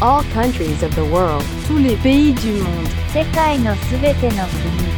All countries of the world. Tous les pays du monde. 世界のすべての国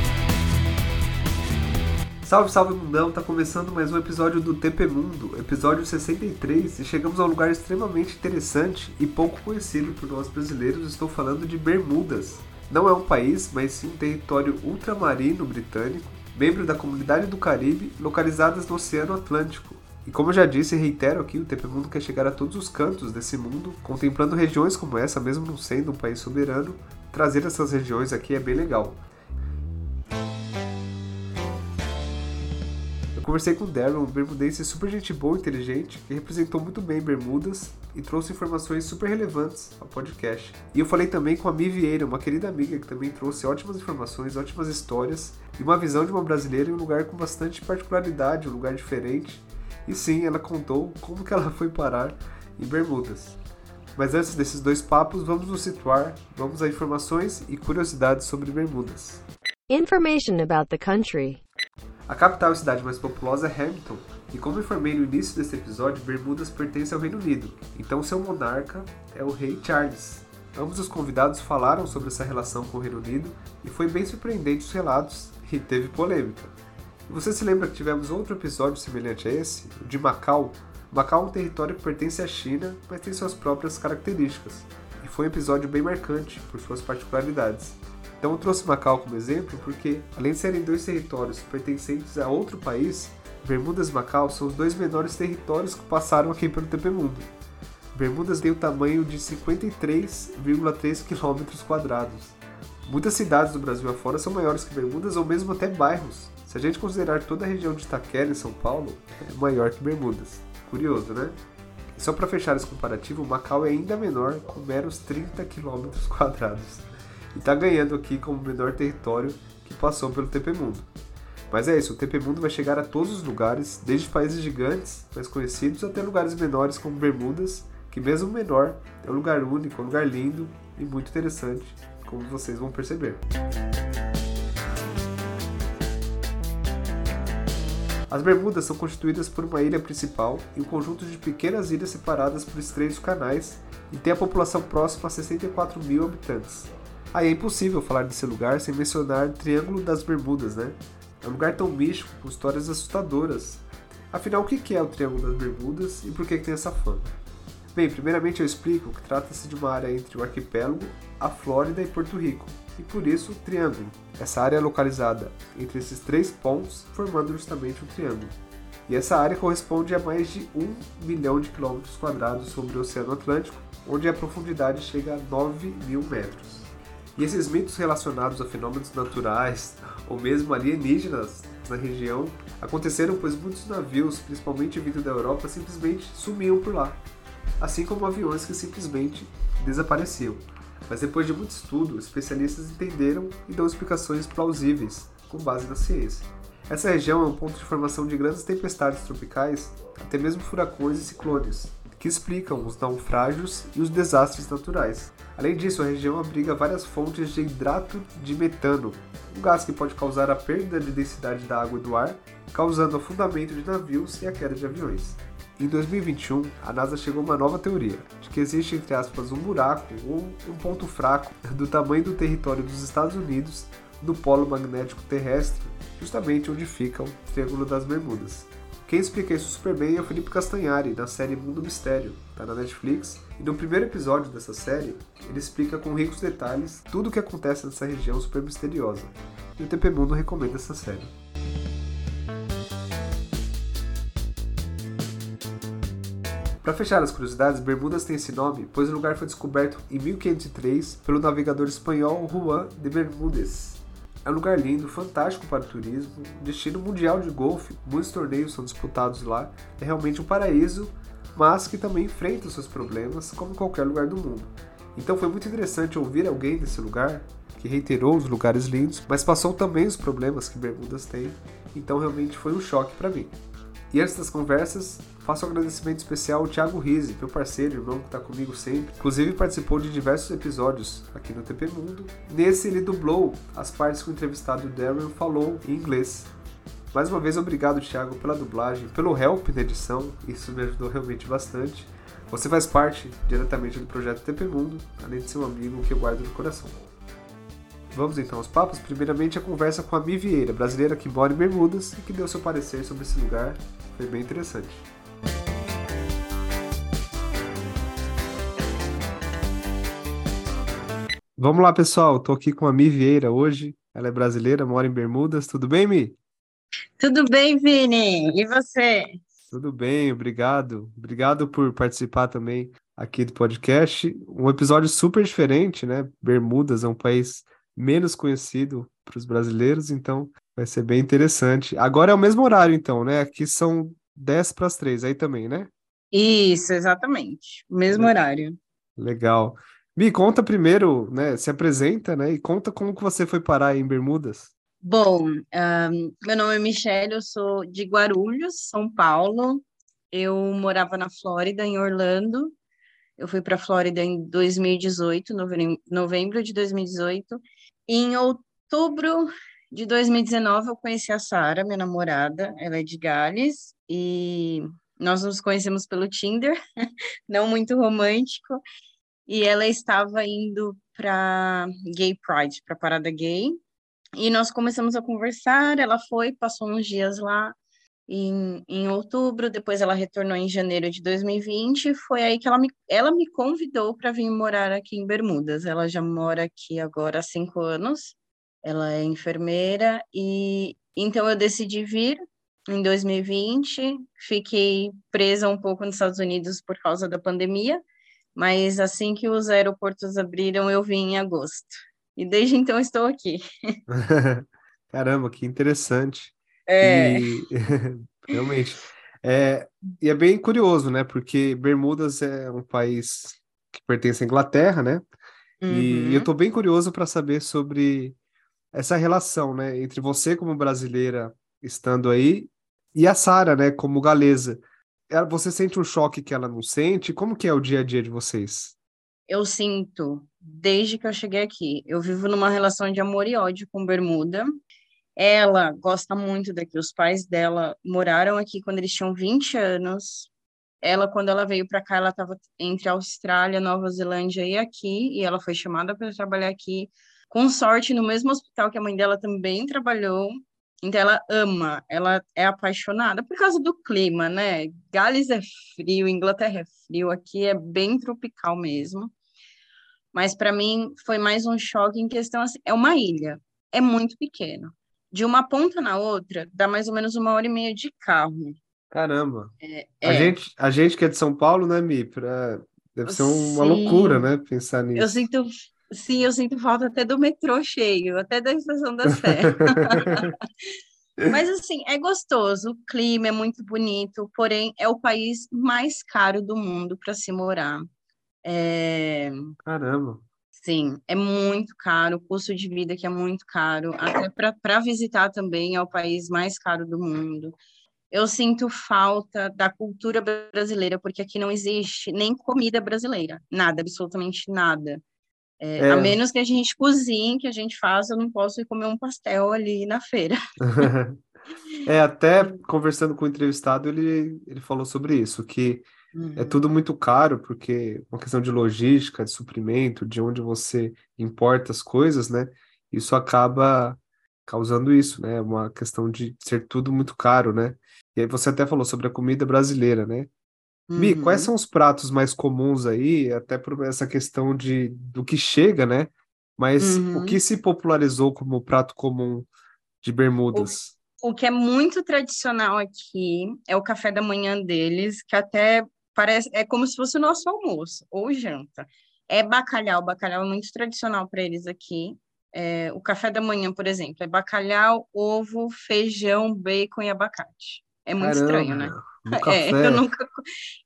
Salve, salve mundão! Tá começando mais um episódio do TP Mundo, episódio 63, e chegamos a um lugar extremamente interessante e pouco conhecido por nós brasileiros. Estou falando de Bermudas. Não é um país, mas sim um território ultramarino britânico, membro da Comunidade do Caribe, localizadas no Oceano Atlântico. E como eu já disse e reitero aqui, o TP Mundo quer chegar a todos os cantos desse mundo, contemplando regiões como essa, mesmo não sendo um país soberano, trazer essas regiões aqui é bem legal. Eu conversei com o Darren, um bermudense super gente boa e inteligente, que representou muito bem Bermudas e trouxe informações super relevantes ao podcast. E eu falei também com a Mi Vieira, uma querida amiga que também trouxe ótimas informações, ótimas histórias e uma visão de uma brasileira em um lugar com bastante particularidade, um lugar diferente e sim, ela contou como que ela foi parar em Bermudas. Mas antes desses dois papos, vamos nos situar, vamos a informações e curiosidades sobre Bermudas. Information about the country. A capital e cidade mais populosa é Hamilton, e como informei no início deste episódio, Bermudas pertence ao Reino Unido, então seu monarca é o rei Charles. Ambos os convidados falaram sobre essa relação com o Reino Unido e foi bem surpreendente os relatos e teve polêmica. Você se lembra que tivemos outro episódio semelhante a esse, de Macau? Macau é um território que pertence à China, mas tem suas próprias características, e foi um episódio bem marcante por suas particularidades. Então eu trouxe Macau como exemplo porque, além de serem dois territórios pertencentes a outro país, Bermudas e Macau são os dois menores territórios que passaram aqui pelo TP Mundo. Bermudas tem o tamanho de 53,3 km quadrados. Muitas cidades do Brasil afora são maiores que Bermudas ou mesmo até bairros, se a gente considerar toda a região de Itaquera, em São Paulo, é maior que Bermudas. Curioso, né? E só para fechar esse comparativo, Macau é ainda menor, com meros 30 km quadrados. E está ganhando aqui como o menor território que passou pelo TP Mundo. Mas é isso, o TP Mundo vai chegar a todos os lugares, desde países gigantes, mais conhecidos, até lugares menores como Bermudas, que mesmo menor, é um lugar único, um lugar lindo e muito interessante, como vocês vão perceber. As Bermudas são constituídas por uma ilha principal e um conjunto de pequenas ilhas separadas por estreitos canais e tem a população próxima a 64 mil habitantes. Aí é impossível falar desse lugar sem mencionar Triângulo das Bermudas, né? É um lugar tão místico, com histórias assustadoras. Afinal, o que é o Triângulo das Bermudas e por que tem essa fama? Bem, primeiramente eu explico que trata-se de uma área entre o arquipélago, a Flórida e Porto Rico, e por isso triângulo. Essa área é localizada entre esses três pontos, formando justamente um triângulo. E essa área corresponde a mais de 1 milhão de quilômetros quadrados sobre o Oceano Atlântico, onde a profundidade chega a 9 mil metros. E esses mitos relacionados a fenômenos naturais ou mesmo alienígenas na região aconteceram pois muitos navios, principalmente vindo da Europa, simplesmente sumiam por lá, assim como aviões que simplesmente desapareciam. Mas depois de muito estudo, especialistas entenderam e dão explicações plausíveis, com base na ciência. Essa região é um ponto de formação de grandes tempestades tropicais, até mesmo furacões e ciclones, que explicam os naufrágios e os desastres naturais. Além disso, a região abriga várias fontes de hidrato de metano, um gás que pode causar a perda de densidade da água e do ar, causando afundamento de navios e a queda de aviões. Em 2021, a NASA chegou a uma nova teoria, de que existe, entre aspas, um buraco ou um ponto fraco do tamanho do território dos Estados Unidos no polo magnético terrestre, justamente onde fica o Triângulo das Bermudas. Quem explica isso super bem é o Felipe Castanhari, na série Mundo Mistério, está na Netflix, e no primeiro episódio dessa série, ele explica com ricos detalhes tudo o que acontece nessa região super misteriosa. E o TP Mundo recomenda essa série. Para fechar as curiosidades, Bermudas tem esse nome pois o lugar foi descoberto em 1503 pelo navegador espanhol Juan de Bermúdez. É um lugar lindo, fantástico para o turismo, destino mundial de golfe, muitos torneios são disputados lá, é realmente um paraíso, mas que também enfrenta seus problemas como qualquer lugar do mundo. Então foi muito interessante ouvir alguém desse lugar que reiterou os lugares lindos, mas passou também os problemas que Bermudas tem, então realmente foi um choque para mim. E antes das conversas, faço um agradecimento especial ao Thiago Rizzi, meu parceiro, irmão que está comigo sempre. Inclusive participou de diversos episódios aqui no TP Mundo. Nesse ele dublou as partes que o entrevistado Darren falou em inglês. Mais uma vez, obrigado, Thiago, pela dublagem, pelo help na edição. Isso me ajudou realmente bastante. Você faz parte diretamente do projeto TP Mundo, além de ser um amigo que eu guardo no coração. Vamos então aos papos. Primeiramente, a conversa com a Mi Vieira, brasileira que mora em Bermudas e que deu seu parecer sobre esse lugar. Foi bem interessante. Vamos lá, pessoal. Estou aqui com a Mi Vieira hoje. Ela é brasileira, mora em Bermudas. Tudo bem, Mi? Tudo bem, Vini? E você? Tudo bem, obrigado. Obrigado por participar também aqui do podcast. Um episódio super diferente, né? Bermudas é um país menos conhecido para os brasileiros, então vai ser bem interessante. Agora é o mesmo horário, então, né? Aqui são 10 para as 3, aí também, né? Isso, exatamente. Mesmo horário. Legal. Me conta primeiro, né? Se apresenta, né? E conta como que você foi parar em Bermudas. Bom, um, meu nome é Michelle, eu sou de Guarulhos, São Paulo. Eu morava na Flórida, em Orlando. Eu fui para a Flórida em 2018, novembro de 2018. Em outubro de 2019, eu conheci a Sara, minha namorada. Ela é de Gales e nós nos conhecemos pelo Tinder, não muito romântico. E ela estava indo para Gay Pride, para parada gay. E nós começamos a conversar. Ela foi, passou uns dias lá em, em outubro, depois ela retornou em janeiro de 2020. Foi aí que ela me, ela me convidou para vir morar aqui em Bermudas. Ela já mora aqui agora há cinco anos. Ela é enfermeira e então eu decidi vir em 2020. Fiquei presa um pouco nos Estados Unidos por causa da pandemia, mas assim que os aeroportos abriram, eu vim em agosto. E desde então estou aqui. Caramba, que interessante. É. E realmente. É, e é bem curioso, né? Porque Bermudas é um país que pertence à Inglaterra, né? E eu Uhum. estou bem curioso para saber sobre essa relação, né, entre você como brasileira estando aí e a Sara, né, como galesa. Ela- Você sente um choque que ela não sente? Como que é o dia a dia de vocês? Eu sinto, desde que eu cheguei aqui, eu vivo numa relação de amor e ódio com Bermuda. Ela gosta muito daqui. Os pais dela moraram aqui quando eles tinham 20 anos. Ela, quando ela veio para cá, ela estava entre Austrália, Nova Zelândia e aqui, e ela foi chamada para trabalhar aqui, com sorte, no mesmo hospital que a mãe dela também trabalhou. Então, ela ama, ela é apaixonada por causa do clima, né? Gales é frio, Inglaterra é frio, aqui é bem tropical mesmo. Mas para mim foi mais um choque em questão assim, é uma ilha, é muito pequeno. De uma ponta na outra, dá mais ou menos uma hora e meia de carro. Caramba. A É, gente, a gente que é de São Paulo, né, Mi? Pra... Deve ser uma Sim. loucura, né, pensar eu nisso. sinto, sim, eu sinto falta até do metrô cheio, até da estação da Sé. Mas assim, é gostoso, o clima é muito bonito, porém é o país mais caro do mundo para se morar. É, Caramba. Sim, é muito caro, o custo de vida que é muito caro, até para visitar também é o país mais caro do mundo. Eu sinto falta da cultura brasileira, porque aqui não existe nem comida brasileira, nada, absolutamente nada. É, É. A menos que a gente cozinhe, que a gente faça, eu não posso ir comer um pastel ali na feira. É, até conversando com o entrevistado, ele, ele falou sobre isso, que é tudo muito caro, porque uma questão de logística, de suprimento, de onde você importa as coisas, né? Isso acaba causando isso, né? Uma questão de ser tudo muito caro, né? E aí você até falou sobre a comida brasileira, né? Mi, quais Uhum. são os pratos mais comuns aí, até por essa questão de do que chega, né? Mas o Uhum. que se popularizou como prato comum de Bermudas? O que é muito tradicional aqui é o café da manhã deles, que até parece, é como se fosse o nosso almoço ou janta. É bacalhau, bacalhau é muito tradicional para eles aqui. É, o café da manhã, por exemplo, é bacalhau, ovo, feijão, bacon e abacate. É muito estranho, né? Caramba, É, eu nunca,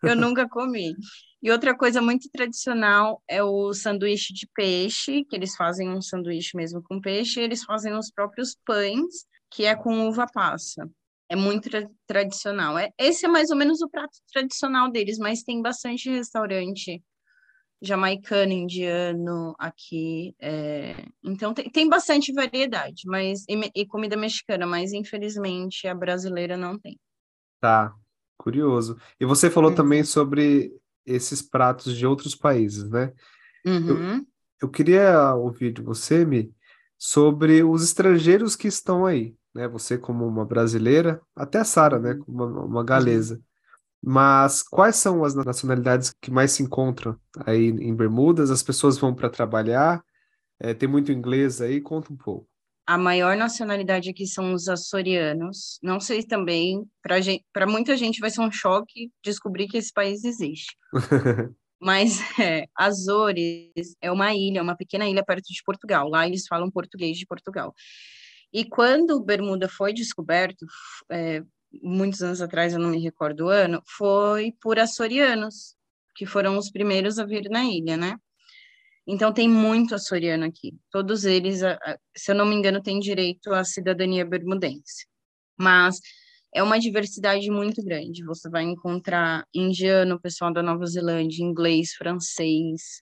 eu nunca comi. E outra coisa muito tradicional é o sanduíche de peixe, que eles fazem um sanduíche mesmo com peixe, e eles fazem os próprios pães, que é com uva passa. É muito tra- tradicional. É, esse é mais ou menos o prato tradicional deles, mas tem bastante restaurante jamaicano, indiano aqui. É... Então tem, tem bastante variedade, mas e, e, comida mexicana, mas infelizmente a brasileira não tem. Tá, curioso. E você falou uhum. também sobre esses pratos de outros países, né? Uhum. Eu, eu queria ouvir de você, Mi, sobre os estrangeiros que estão aí, né? Você como uma brasileira, até a Sara, né? Uhum. Como uma, uma galesa. Uhum. Mas quais são as nacionalidades que mais se encontram aí em Bermudas? As pessoas vão para trabalhar? É, tem muito inglês aí? Conta um pouco. A maior nacionalidade aqui são os açorianos. Não sei também, para muita gente vai ser um choque descobrir que esse país existe. Mas é, Azores é uma ilha, uma pequena ilha perto de Portugal. Lá eles falam português de Portugal. E quando Bermuda foi descoberto, é, muitos anos atrás, eu não me recordo o ano, foi por açorianos, que foram os primeiros a vir na ilha, né? Então tem muito açoriano aqui. Todos eles, se eu não me engano, têm direito à cidadania bermudense. Mas é uma diversidade muito grande. Você vai encontrar indiano, pessoal da Nova Zelândia, inglês, francês,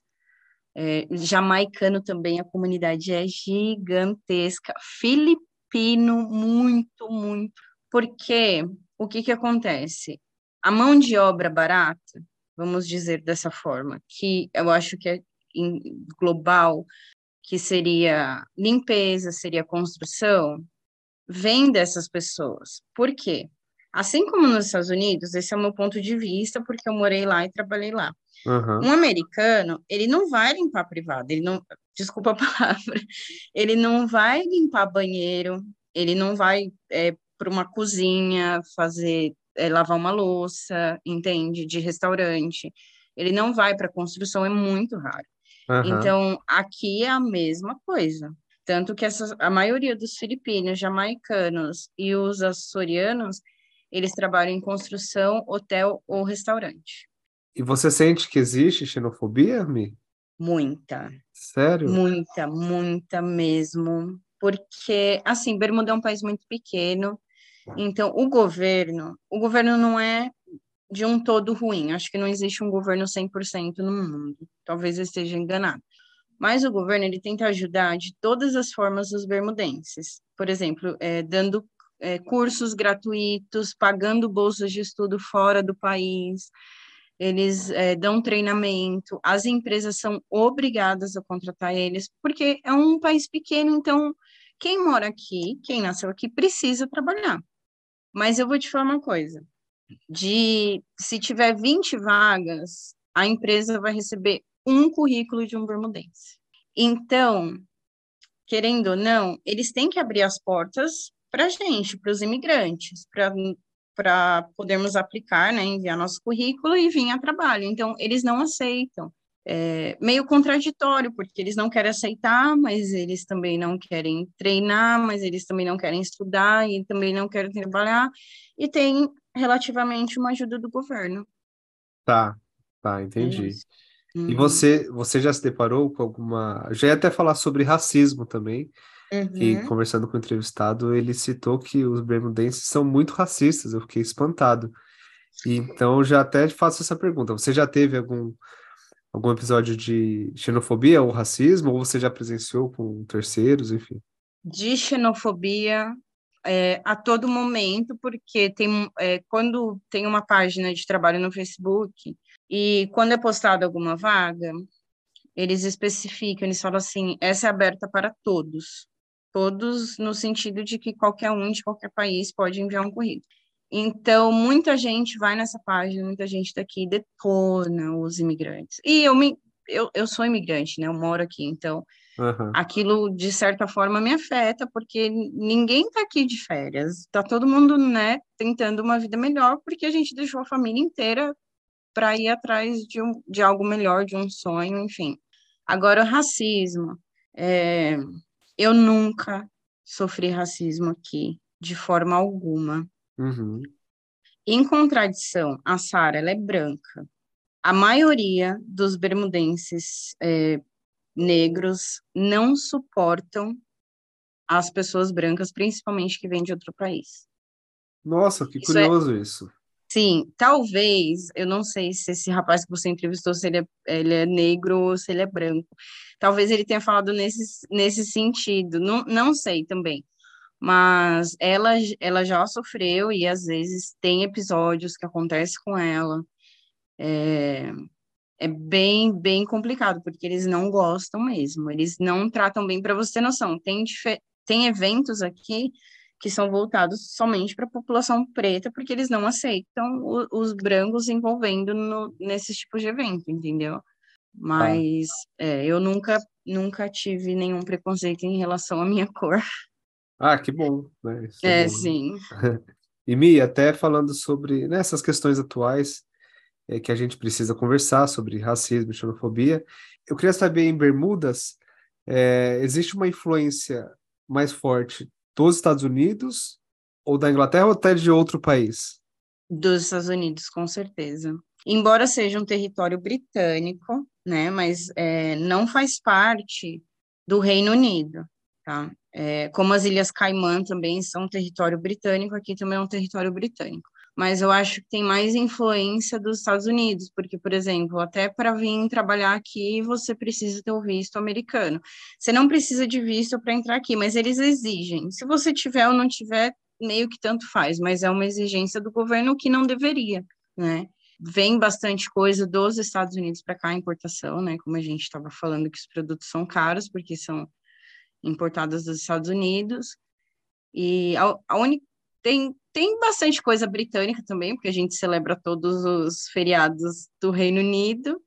é, jamaicano também. A comunidade é gigantesca. Filipino, muito, muito porque o que, que acontece? A mão de obra barata, vamos dizer dessa forma, que eu acho que é global, que seria limpeza, seria construção, vem dessas pessoas. Por quê? Assim como nos Estados Unidos, esse é o meu ponto de vista, porque eu morei lá e trabalhei lá. Uhum. Um americano, ele não vai limpar privado, ele não, desculpa a palavra, ele não vai limpar banheiro, ele não vai é, para uma cozinha, fazer, é, lavar uma louça, entende? De restaurante. Ele não vai para construção, é muito raro. Uhum. Então, aqui é a mesma coisa. Tanto que a maioria dos filipinos, jamaicanos e os açorianos, eles trabalham em construção, hotel ou restaurante. E você sente que existe xenofobia, Mi? Muita. Sério? Muita, muita mesmo. Porque, assim, Bermuda é um país muito pequeno, então, o governo, o governo não é de um todo ruim. Acho que não existe um governo 100% no mundo. Talvez eu esteja enganado. Mas o governo ele tenta ajudar de todas as formas os bermudenses. Por exemplo, é, dando é, cursos gratuitos, pagando bolsas de estudo fora do país. Eles é, dão treinamento. As empresas são obrigadas a contratar eles, porque é um país pequeno. Então, quem mora aqui, quem nasceu aqui, precisa trabalhar. Mas eu vou te falar uma coisa: de se tiver 20 vagas, a empresa vai receber um currículo de um bermudense. Então, querendo ou não, eles têm que abrir as portas para a gente, para os imigrantes, para podermos aplicar, né, enviar nosso currículo e vir a trabalho. Então, eles não aceitam é, meio contraditório, porque eles não querem aceitar, mas eles também não querem treinar, mas eles também não querem estudar e também não querem trabalhar, e tem relativamente uma ajuda do governo. Tá, tá, entendi. É uhum. E você, você já se deparou com alguma. Já ia até falar sobre racismo também. Uhum. E conversando com o entrevistado, ele citou que os bermudenses são muito racistas. Eu fiquei espantado. E, então, já até faço essa pergunta: você já teve algum algum episódio de xenofobia ou racismo, ou você já presenciou com terceiros, enfim? De xenofobia é, a todo momento, porque tem é, quando tem uma página de trabalho no Facebook e quando é postada alguma vaga, eles especificam, eles falam assim, essa é aberta para todos, todos no sentido de que qualquer um de qualquer país pode enviar um currículo. Então, muita gente vai nessa página, muita gente daqui detona os imigrantes. E eu, me, eu, eu sou imigrante, né? Eu moro aqui, então uhum. aquilo, de certa forma, me afeta, porque ninguém está aqui de férias. Está todo mundo, né, tentando uma vida melhor, porque a gente deixou a família inteira para ir atrás de, um, de algo melhor, de um sonho, enfim. Agora, o racismo. É, eu nunca sofri racismo aqui, de forma alguma. Uhum. Em contradição, a Sara ela é branca. A maioria dos bermudenses é, negros não suportam as pessoas brancas, principalmente que vêm de outro país. Nossa, que isso é curioso é, isso. Sim, talvez, eu não sei se esse rapaz que você entrevistou, se ele é, ele é negro ou se ele é branco. Talvez ele tenha falado nesse, nesse sentido, não, não sei também. Mas ela, ela já sofreu e às vezes tem episódios que acontecem com ela. É, é bem, bem complicado, porque eles não gostam mesmo, eles não tratam bem, para você ter noção, tem, tem eventos aqui que são voltados somente para a população preta, porque eles não aceitam o, os brancos envolvendo no, nesses tipos de evento, entendeu? Mas ah. é, eu nunca, nunca tive nenhum preconceito em relação à minha cor. Ah, que bom, né? É, é bom, sim. e Mi, até falando sobre né, essas questões atuais é, que a gente precisa conversar sobre racismo e xenofobia, eu queria saber em Bermudas é, existe uma influência mais forte dos Estados Unidos ou da Inglaterra ou até de outro país? Dos Estados Unidos, com certeza. Embora seja um território britânico, né, mas é, não faz parte do Reino Unido, tá? É, como as Ilhas Caimã também são território britânico, aqui também é um território britânico. Mas eu acho que tem mais influência dos Estados Unidos, porque, por exemplo, até para vir trabalhar aqui, você precisa ter o visto americano. Você não precisa de visto para entrar aqui, mas eles exigem. Se você tiver ou não tiver, meio que tanto faz, mas é uma exigência do governo que não deveria, né? Vem bastante coisa dos Estados Unidos para cá, importação, né? Como a gente estava falando, que os produtos são caros, porque são importadas dos Estados Unidos. E a, a única tem, tem bastante coisa britânica também, porque a gente celebra todos os feriados do Reino Unido.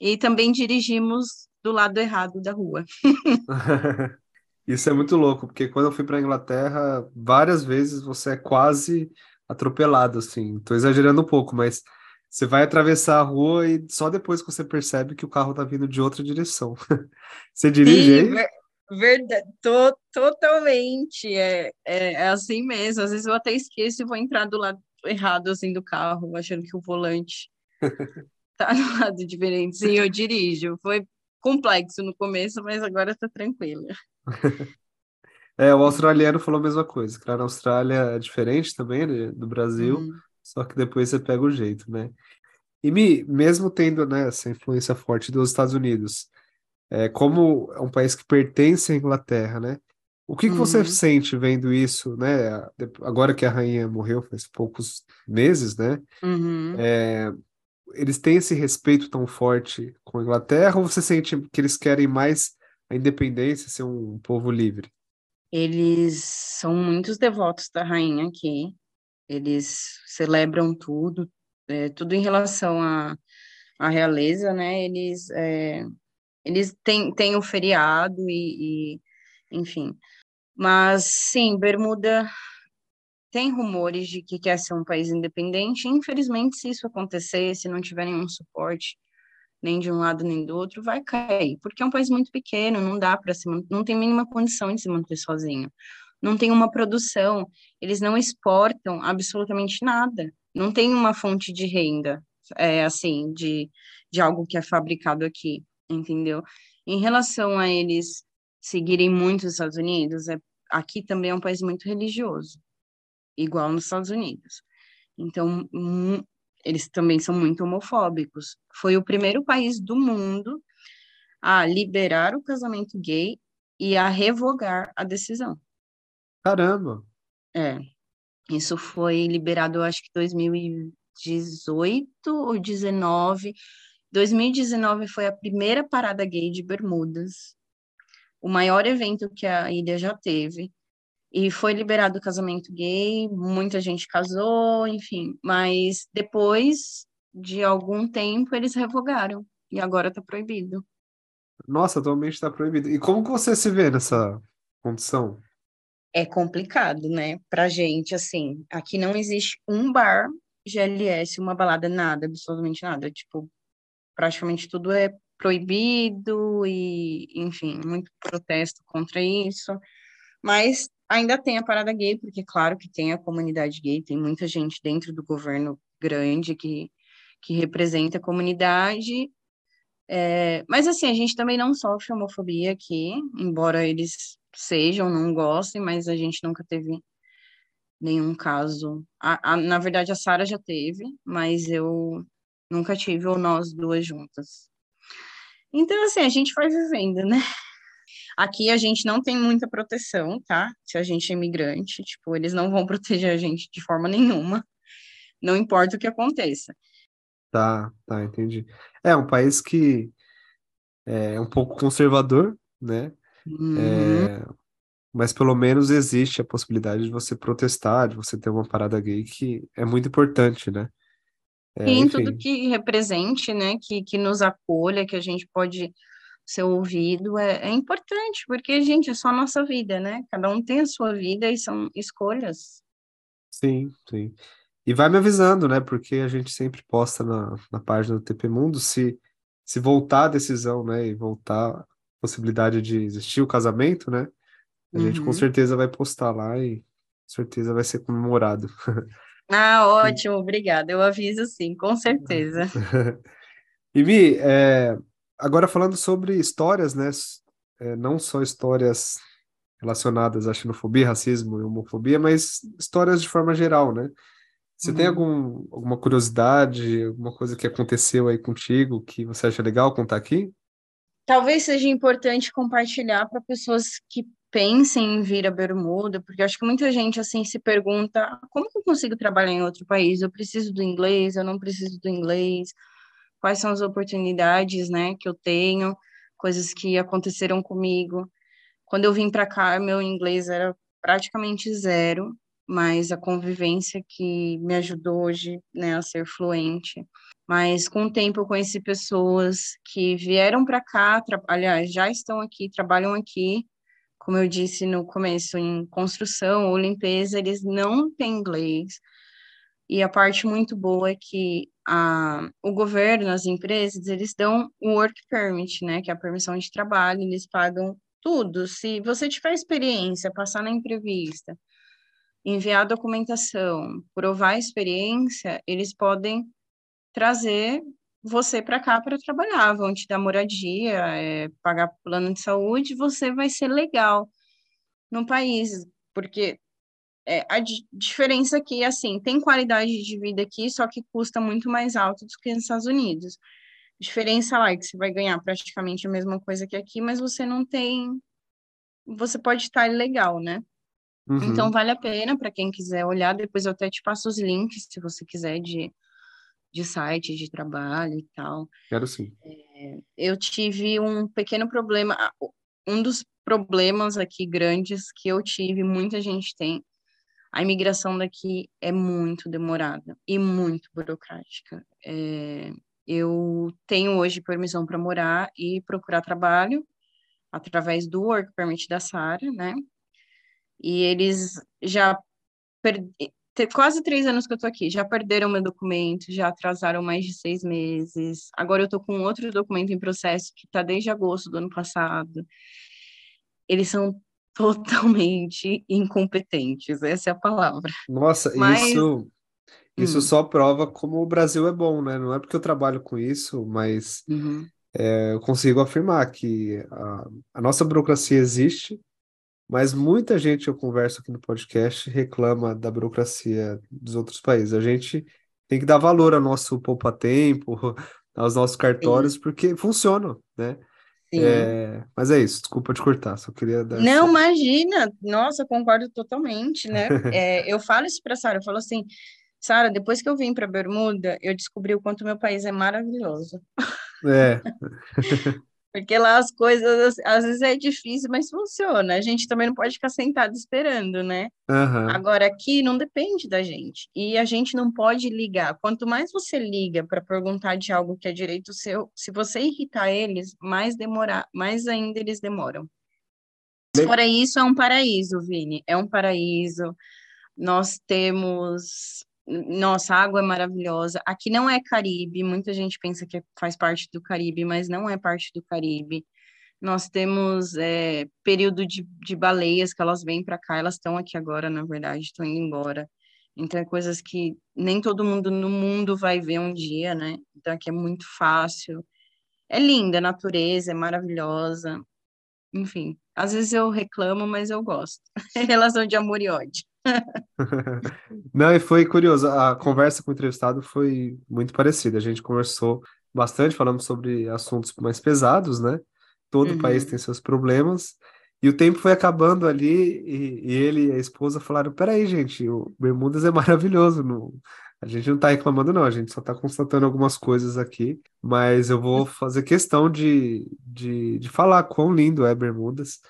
E também dirigimos do lado errado da rua. Isso é muito louco, porque quando eu fui para a Inglaterra, várias vezes você é quase atropelado, assim. Estou exagerando um pouco, mas você vai atravessar a rua e só depois que você percebe que o carro está vindo de outra direção. você dirige Sim, aí? Verdade, to, totalmente, é, é, é, assim mesmo, às vezes eu até esqueço e vou entrar do lado errado, assim, do carro, achando que o volante tá no lado diferente, sim, eu dirijo, foi complexo no começo, mas agora tá tranquila. É, o australiano falou a mesma coisa, claro, a Austrália é diferente também né, do Brasil, uhum. só que depois você pega o jeito, né? E Mi, mesmo tendo né, essa influência forte dos Estados Unidos, é, como é um país que pertence à Inglaterra, né? O que, que você uhum. sente vendo isso, né? Agora que a rainha morreu faz poucos meses, né? Uhum. É, eles têm esse respeito tão forte com a Inglaterra ou você sente que eles querem mais a independência, ser um povo livre? Eles são muitos devotos da rainha aqui. Eles celebram tudo, é, tudo em relação à, à realeza, né? Eles é, eles têm, têm o feriado e, e, enfim. Mas, sim, Bermuda tem rumores de que quer ser um país independente. Infelizmente, se isso acontecer, se não tiver nenhum suporte, nem de um lado nem do outro, vai cair, porque é um país muito pequeno, não dá para se não tem mínima condição de se manter sozinho. Não tem uma produção, eles não exportam absolutamente nada. Não tem uma fonte de renda, é, assim, de, de algo que é fabricado aqui entendeu? Em relação a eles seguirem muito os Estados Unidos, é, aqui também é um país muito religioso, igual nos Estados Unidos. Então, eles também são muito homofóbicos. Foi o primeiro país do mundo a liberar o casamento gay e a revogar a decisão. Caramba! É. Isso foi liberado, acho que 2018 ou 19 2019 foi a primeira parada gay de Bermudas, o maior evento que a ilha já teve. E foi liberado o casamento gay, muita gente casou, enfim. Mas depois de algum tempo eles revogaram e agora está proibido. Nossa, atualmente está proibido. E como que você se vê nessa condição? É complicado, né? Pra gente, assim, aqui não existe um bar GLS, uma balada, nada, absolutamente nada. Tipo, praticamente tudo é proibido e, enfim, muito protesto contra isso. Mas ainda tem a parada gay, porque claro que tem a comunidade gay, tem muita gente dentro do governo grande que, que representa a comunidade. É, mas assim, a gente também não sofre homofobia aqui, embora eles sejam, não gostem, mas a gente nunca teve nenhum caso. A, a, na verdade, a Sara já teve, mas eu nunca tive, ou nós duas juntas. Então, assim, a gente vai vivendo, né? Aqui a gente não tem muita proteção, tá? Se a gente é imigrante, tipo, eles não vão proteger a gente de forma nenhuma, não importa o que aconteça. Tá, tá, entendi. É um país que é um pouco conservador, né? Uhum. É, mas pelo menos existe a possibilidade de você protestar, de você ter uma parada gay que é muito importante, né? É, Sim, tudo que represente, né, que, que nos acolha, que a gente pode ser ouvido, é, é importante, porque, gente, é só a nossa vida, né? Cada um tem a sua vida e são escolhas. sim, sim. E vai me avisando, né? Porque a gente sempre posta na, na página do TP Mundo se, se voltar a decisão, né? E voltar a possibilidade de existir o casamento, né? A gente com Uhum. certeza vai postar lá e com certeza vai ser comemorado. Ah, ótimo, obrigada. Eu aviso sim, com certeza. E Mi, é, agora falando sobre histórias, né? é, não só histórias relacionadas à xenofobia, racismo e homofobia, mas histórias de forma geral, né? Você tem Uhum. algum, alguma curiosidade, alguma coisa que aconteceu aí contigo que você acha legal contar aqui? Talvez seja importante compartilhar para pessoas que pensem em vir a Bermuda, porque acho que muita gente assim se pergunta: "Ah, como que eu consigo trabalhar em outro país? Eu preciso do inglês, eu não preciso do inglês? Quais são as oportunidades, né, que eu tenho? Coisas que aconteceram comigo. Quando eu vim para cá, meu inglês era praticamente zero, mas a convivência que me ajudou hoje, né, a ser fluente. Mas com o tempo eu conheci pessoas que vieram para cá, aliás, já estão aqui, trabalham aqui, como eu disse no começo, em construção ou limpeza, eles não têm inglês. E a parte muito boa é que a, o governo, as empresas, eles dão o work permit, né, que é a permissão de trabalho, eles pagam tudo. Se você tiver experiência, passar na entrevista, enviar documentação, provar a experiência, eles podem trazer você para cá para trabalhar, vão te dar moradia, é, pagar plano de saúde, você vai ser legal no país, porque é, a di- diferença aqui, assim, tem qualidade de vida aqui, só que custa muito mais alto do que nos Estados Unidos. Diferença lá é que você vai ganhar praticamente a mesma coisa que aqui, mas você não tem, você pode estar ilegal, né? Então Uhum. vale a pena para quem quiser olhar. Depois eu até te passo os links, se você quiser, de, de site de trabalho e tal. Quero sim. Eu tive um pequeno problema. Um dos problemas aqui grandes que eu tive, muita gente tem, a imigração daqui é muito demorada e muito burocrática. É, eu tenho hoje permissão para morar e procurar trabalho através do Work Permit da Sara, né? E eles já per... quase três anos que eu tô aqui, já perderam meu documento, já atrasaram mais de seis meses. Agora eu tô com outro documento em processo que tá desde agosto do ano passado. Eles são totalmente incompetentes, essa é a palavra. Nossa, Mas- isso, isso Hum. só prova como o Brasil é bom, né? Não é porque eu trabalho com isso, mas Uhum. é, eu consigo afirmar que a, a nossa burocracia existe, mas muita gente eu converso aqui no podcast reclama da burocracia dos outros países. A gente tem que dar valor ao nosso poupa-tempo, aos nossos cartórios, porque funcionam, né? Sim. É, mas é isso, desculpa te cortar, só queria dar Não, essa- imagina, nossa, concordo totalmente, né? É, eu falo isso para Sara, eu falo assim, Sara, depois que eu vim para Bermuda, eu descobri o quanto meu país é maravilhoso. É, Porque lá as coisas, às vezes é difícil, mas funciona. A gente também não pode ficar sentado esperando, né? aham, Agora aqui não depende da gente. E a gente não pode ligar. Quanto mais você liga para perguntar de algo que é direito seu, se você irritar eles, mais demorar, mais ainda eles demoram. Fora isso, é um paraíso, Vini. É um paraíso. Nós temos. Nossa, a água é maravilhosa. Aqui não é Caribe. Muita gente pensa que faz parte do Caribe, mas não é parte do Caribe. Nós temos é, período de, de baleias que elas vêm para cá, elas estão aqui agora, na verdade, estão indo embora. Então, é coisas que nem todo mundo no mundo vai ver um dia, né? Então, aqui é muito fácil. É linda, a natureza é maravilhosa. Enfim, às vezes eu reclamo, mas eu gosto. Relação de amor e ódio. Não, e foi curioso, a conversa com o entrevistado foi muito parecida. A gente conversou bastante, falamos sobre assuntos mais pesados, né? Todo país Uhum. tem seus problemas. E o tempo foi acabando ali, e, e ele e a esposa falaram: Peraí, gente, o Bermudas é maravilhoso. Não, a gente não tá reclamando, não, a gente só tá constatando algumas coisas aqui. Mas eu vou fazer questão de, de, de falar quão lindo é Bermudas.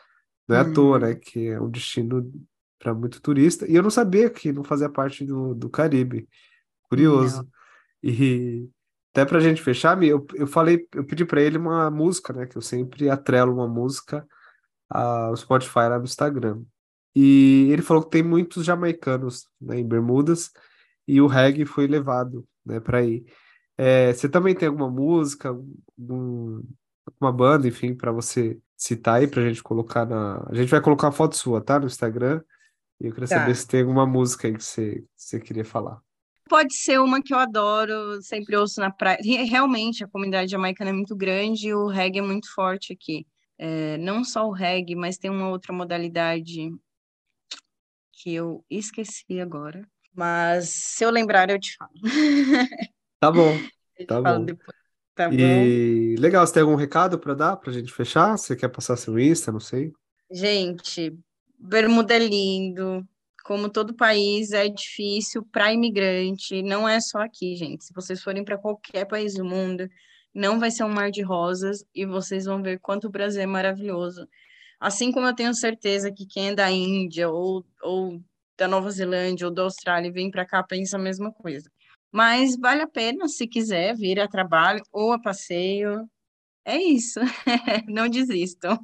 Não é à toa, né? Uhum. Que é um destino para muito turista. E eu não sabia que não fazia parte do, do Caribe. Curioso. E até pra gente fechar, eu, eu falei, eu pedi pra ele uma música, né? Que eu sempre atrelo uma música ao Spotify lá no Instagram. E ele falou que tem muitos jamaicanos, né, em Bermudas e o reggae foi levado, né, para aí. É, você também tem alguma música, algum, uma banda, enfim, para você citar aí pra gente colocar na. A gente vai colocar uma foto sua, tá? No Instagram. E eu queria Tá. saber se tem alguma música aí que você, você queria falar. Pode ser uma que eu adoro, sempre ouço na praia. Re- Realmente, a comunidade jamaicana é muito grande e o reggae é muito forte aqui. É, não só o reggae, mas tem uma outra modalidade que eu esqueci agora. Mas se eu lembrar, eu te falo. Tá bom. Eu te Tá falo bom. depois, tá bom? E legal, você tem algum recado para dar pra gente fechar? Você quer passar seu Insta, não sei. Gente, Bermuda é lindo. Como todo país, é difícil para imigrante. Não é só aqui, gente. Se vocês forem para qualquer país do mundo, não vai ser um mar de rosas e vocês vão ver quanto o Brasil é maravilhoso. Assim como eu tenho certeza que quem é da Índia ou, ou da Nova Zelândia ou da Austrália vem para cá pensa a mesma coisa. Mas vale a pena se quiser vir a trabalho ou a passeio. É isso. Não desistam.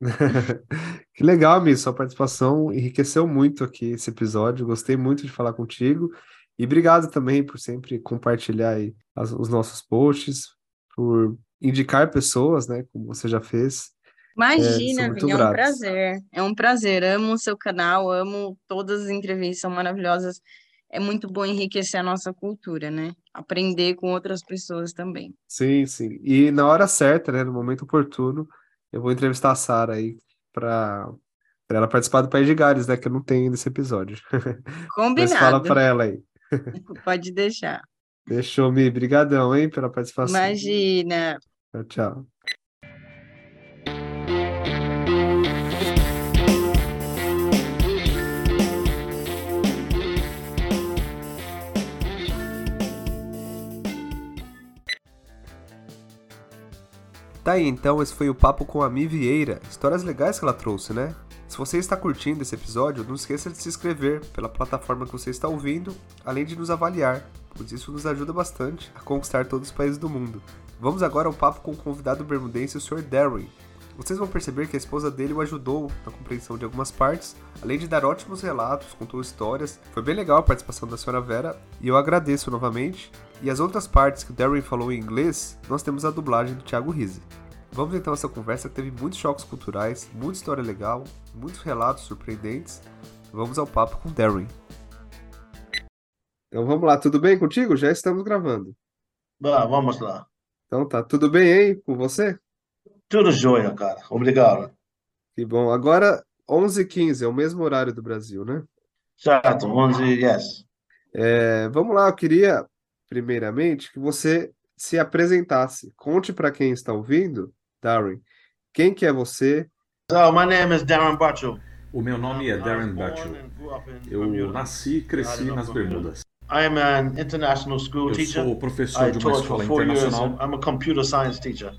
Que legal, Mi, sua participação enriqueceu muito aqui esse episódio. Gostei muito de falar contigo. E obrigado também por sempre compartilhar aí as- os nossos posts, por indicar pessoas, né, como você já fez. Imagina, muito Vini, é um grato. prazer. É um prazer. Amo o seu canal, amo todas as entrevistas, são maravilhosas. É muito bom enriquecer a nossa cultura, né? Aprender com outras pessoas também. Sim, sim. E na hora certa, né, no momento oportuno, eu vou entrevistar a Sara aí para para ela participar do País de Gales, né, que eu não tenho ainda esse episódio. Mas fala Combinado. para ela aí. Pode deixar. Fechou, Mi. Brigadão, hein, pela participação. Imagina. Tchau, tchau. Tá aí, então, esse foi o papo com a Mi Vieira. Histórias legais que ela trouxe, né? Se você está curtindo esse episódio, não esqueça de se inscrever pela plataforma que você está ouvindo, além de nos avaliar, pois isso nos ajuda bastante a conquistar todos os países do mundo. Vamos agora ao papo com o convidado bermudense, o Sr. Darren. Vocês vão perceber que a esposa dele o ajudou na compreensão de algumas partes, além de dar ótimos relatos, contou histórias. Foi bem legal a participação da Sra. Vera e eu agradeço novamente. E as outras partes que o Darren falou em inglês, nós temos a dublagem do Thiago Rizzi. Vamos então a essa conversa que teve muitos choques culturais, muita história legal, muitos relatos surpreendentes. Vamos ao papo com o Darren. Então vamos lá, tudo bem contigo? Já estamos gravando. Vá, vamos lá. Então tá, tudo bem aí com você? Tudo jóia, cara. Obrigado. Que bom. Agora 11h15, é o mesmo horário do Brasil, né? Certo, 11, yes. É, vamos lá, eu queria, primeiramente, que você se apresentasse. Conte para quem está ouvindo, Darren, quem que é você? So, my name is Darren Butchell. O meu nome é Darren Batchel. Eu nasci e cresci nas Bermudas. I am an international school Eu teacher. sou professor I de uma taught for escola four years. internacional. I'm a computer science teacher.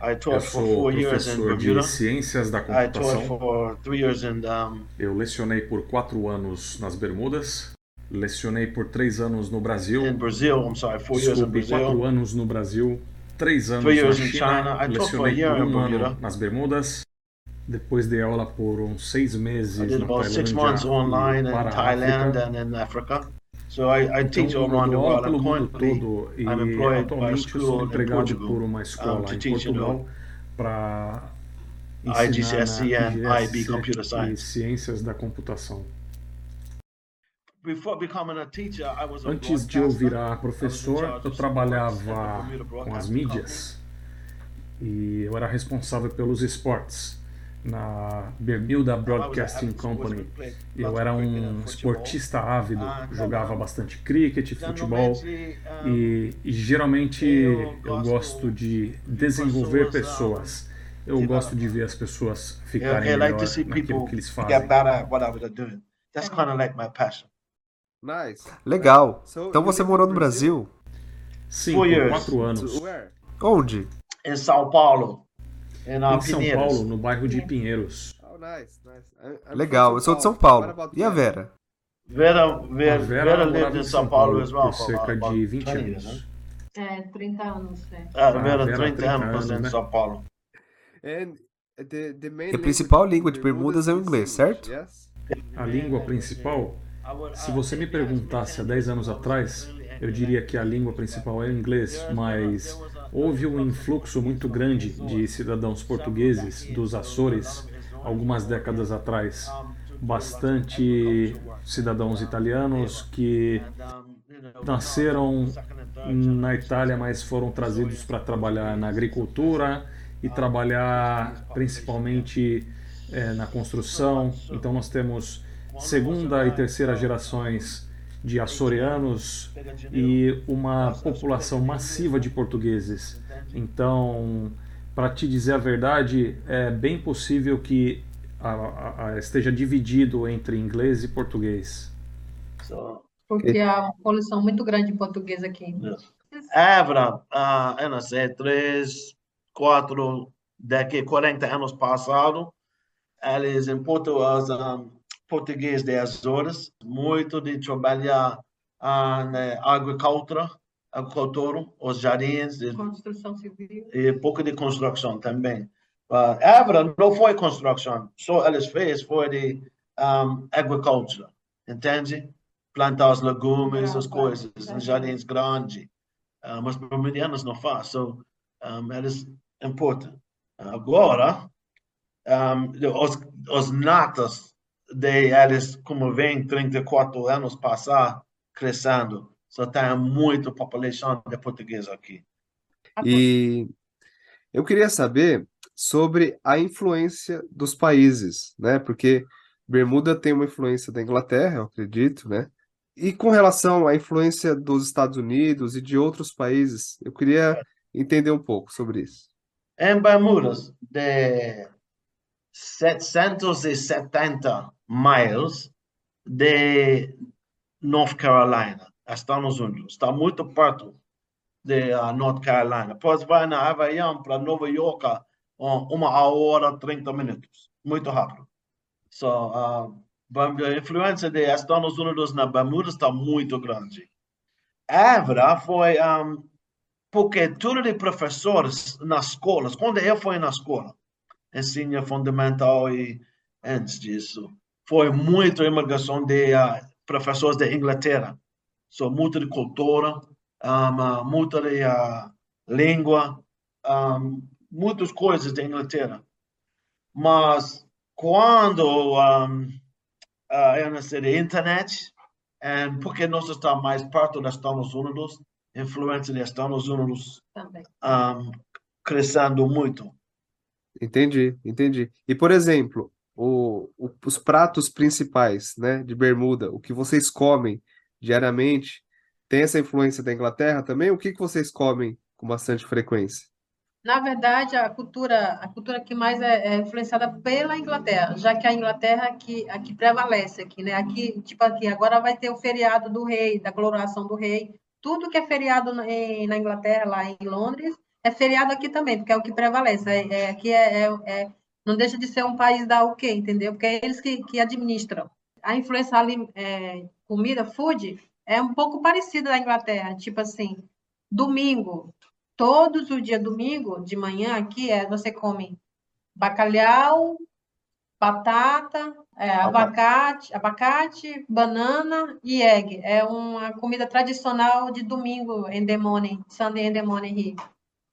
I Eu taught for sou four years in professor de ciências da I taught computação. for three years in um, Eu lecionei por quatro anos nas Bermudas. Lecionei por três anos no Brasil. in Brazil. I'm sorry, four years in Desculpe, quatro Brazil. anos no Brasil. Três anos Three na years in China. Lecionei por um ano nas Bermudas. Depois dei aula por uns seis I meses did na about six months Tailândia online in Thailand and in Africa. So I, I teach Então, all eu around the world. I'm currently todo e I'm employed by a school in Portugal, por uma escola um, to teach Portugal para IGCSE and IB Computer Science. Ciências da Computação. Before becoming a teacher, I was a Antes de eu virar I was in professor, eu trabalhava com as Broadcasting mídias e eu era responsável pelos esportes. na Bermuda Broadcasting Company. Eu era um esportista ávido, jogava bastante cricket, futebol e, e geralmente eu gosto de desenvolver pessoas. Eu gosto de ver as pessoas ficarem melhor naquilo que eles fazem. get better at whatever they're doing. That's kind of like my passion. Nice. Legal. Então você morou no Brasil? Sim, por years. quatro anos. Onde? In Sao Paulo, uh, Em São Pinheiros. Paulo, no bairro de Pinheiros. Legal, eu sou de São Paulo. E a Vera? Vera, A Vera, Vera Vera lived em São Paulo Paulo as well por cerca de 20 20 years, anos. É, 30 anos, é. huh? Uh, Vera, Vera, 30 30 anos anos, in né? Sao Paulo. E a principal língua de Bermudas é o inglês, certo? A língua principal, se você me perguntasse há 10 anos atrás, eu diria que a língua principal é o inglês, mas houve um influxo muito grande de cidadãos portugueses dos Açores algumas décadas atrás. Bastante cidadãos italianos que nasceram na Itália, mas foram trazidos para trabalhar na agricultura e trabalhar principalmente eh, na construção. Então nós temos segunda e terceira gerações de açorianos e uma população massiva de portugueses. Então, para te dizer a verdade, é bem possível que a- a- a- esteja dividido entre inglês e português. Porque há uma poluição muito grande em português aqui. Évora, uh, eu não sei, três, quatro, daqui 40 anos passado, eles importam os um, português de Azores, muito de trabalhar uh, na agricultura, agricultura, os jardins, Construção civil. e pouco de construção também. Uh, Évora não foi construção, só eles fez foi de um, agricultura, entende? Plantar os legumes, as coisas, os jardins grandes. Uh, mas bermudianos não faz, so, um, eles importam. Agora, um, os, os natas de eles, como vem 34 anos passar, crescendo, só tem muita população de português aqui. E eu queria saber sobre a influência dos países, né? Porque Bermuda tem uma influência da Inglaterra, eu acredito, né? E com relação à influência dos Estados Unidos e de outros países, eu queria entender um pouco sobre isso. Em Bermudas, de 770 miles de North Carolina, Estados Unidos. Está muito perto de uh, North Carolina. Depois vai na avião para Nova York, uh, uma hora e 30 minutos. Muito rápido. So, uh, a influência de Estados Unidos na Bermuda está muito grande. Évora foi um, porque tudo de professores nas escolas, quando eu fui na escola, ensino fundamental e antes disso, foi muita imigração de uh, professores da Inglaterra. So, muito de cultura, um, uh, muito de uh, língua, um, muitas coisas da Inglaterra. Mas quando um, uh, de internet, e porque nós estamos mais perto dos Estados Unidos, influência dos Estados Unidos um, crescendo muito. Entendi, entendi. E, por exemplo, o- o- os pratos principais, né, de Bermuda, o que vocês comem diariamente, tem essa influência da Inglaterra também? O que que vocês comem com bastante frequência? Na verdade, a cultura, a cultura que mais é, é influenciada pela Inglaterra, já que a Inglaterra aqui, aqui prevalece aqui, né? Aqui, tipo aqui, agora vai ter o feriado do rei, da coroação do rei. Tudo que é feriado na, na Inglaterra, lá em Londres, é feriado aqui também, porque é o que prevalece. É, é- aqui é, é- é- não deixa de ser um país da UK, entendeu? Porque é eles que, que administram. A influência ali, é, comida, food, é um pouco parecida da Inglaterra. Tipo assim, domingo, todos os dias, domingo, de manhã, aqui, é, você come bacalhau, batata, é, abacate, abacate, banana e egg. É uma comida tradicional de domingo em the morning, Sunday in the morning here.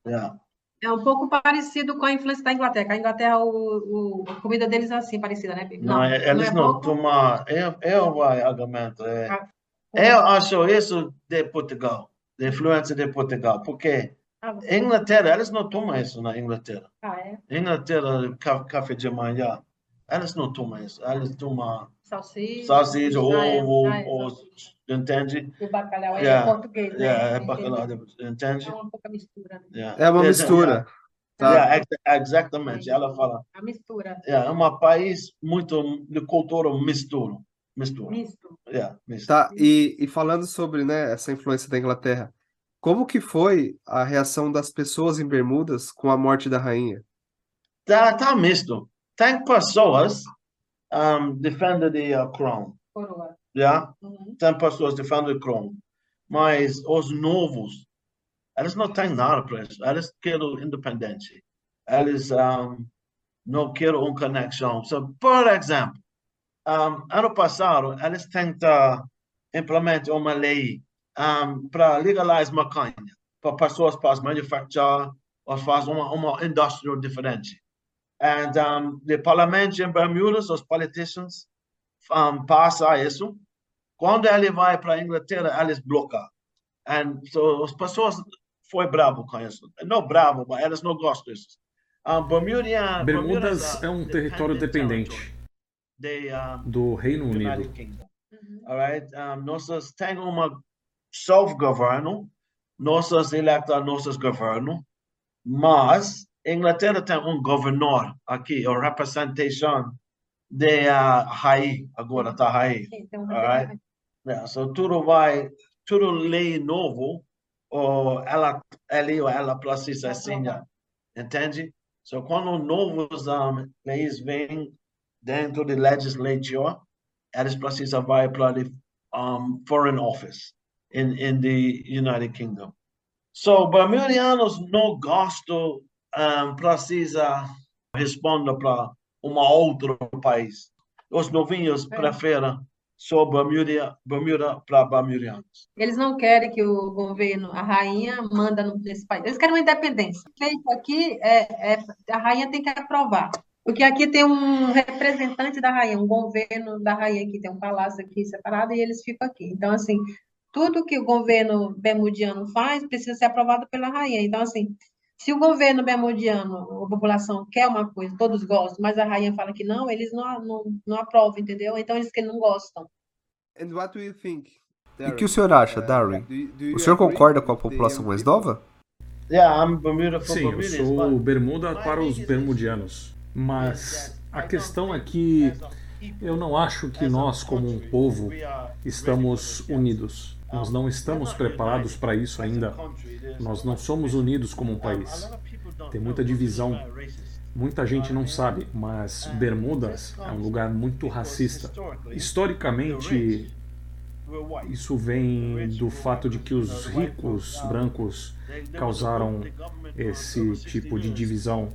Yeah. É um pouco parecido com a influência da Inglaterra. A Inglaterra, o, o- a comida deles é assim, parecida, né? Bibi? Não, eles é não pouco? tomam. Eu, eu vai argumento. É, Ah, eu acho isso de Portugal, de influência de Portugal, porque Ah, Inglaterra, eles não tomam isso na Inglaterra. Ah, é? Inglaterra, ca- café de manhã, eles não tomam isso. Eles tomam Salsicha. salsicha, é, ovo, é, ou, entende? E o bacalhau é Yeah, português, né? Yeah, é Entendi. bacalhau, entende? É uma pouca mistura, né? Yeah. É uma mistura. Tá. Yeah, ex- exatamente. Ela fala, A mistura. yeah, é um país muito de cultura mistura. Mistura. Misto. Yeah, misto. Tá, e, e falando sobre, né, essa influência da Inglaterra, como que foi a reação das pessoas em Bermudas com a morte da rainha? Tá, tá misto. Tem pessoas um, a crown. Coroa. Yeah? Uhum. Tem pessoas defendem a crown. Mas os novos, eles não têm nada para isso. Eles querem independência. Eles um, não querem uma conexão. So, por exemplo, um, ano passado, eles tentaram implementar uma lei um, para legalizar maconha, para pessoas para manufacturar ou fazer uma, uma indústria diferente. And um, the parlamento em Bermuda, os politicians, um, passa isso. Quando ele vai para a Inglaterra, eles bloqueiam. And so as pessoas foi bravo com isso. Não bravo, mas eles não gostam disso. Um, Bermuda, Bermudas é um território dependente de, um, do Reino United Unido. Kingdom. Uhum. All right? Um, nós temos uma self-governo, nós elegemos nossos governos, mas Inglaterra tem um governor aqui, a representação de uh, raí, agora está raí. Um Alright. Yeah, so tudo vai, tudo lei novo, ou ela, ele ou ela precisa assinar, entende? So quando novos um, leis vêm dentro da legislature, eles precisam vai para o um, foreign office in in the United Kingdom. So bermudianos não gostam, um, precisa responder para um outro país. Os novinhos É. preferem só Bermuda, Bermuda para bermudianos. Eles não querem que o governo, a rainha, manda nesse país. Eles querem uma independência. Feito aqui, é, é- a rainha tem que aprovar. Porque aqui tem um representante da rainha, um governo da rainha aqui, tem um palácio aqui separado e eles ficam aqui. Então, assim, tudo que o governo bermudiano faz precisa ser aprovado pela rainha. Então, assim, se o governo bermudiano, a população quer uma coisa, todos gostam, mas a rainha fala que não, eles não, não, não aprovam, entendeu? Então, eles que não gostam. And what do you think. Uh, E o que o senhor acha, Darwin? do you O senhor concorda com a população mais nova? Yeah, I'm Bermuda for Sim, eu sou Bermuda para os bermudianos. Mas a questão é que eu não acho que nós, como um povo, estamos unidos. Nós não estamos preparados para isso ainda. Nós não somos unidos como um país. Tem muita divisão. Muita gente não sabe, mas Bermudas é um lugar muito racista. Historicamente, isso vem do fato de que os ricos brancos causaram esse tipo de divisão.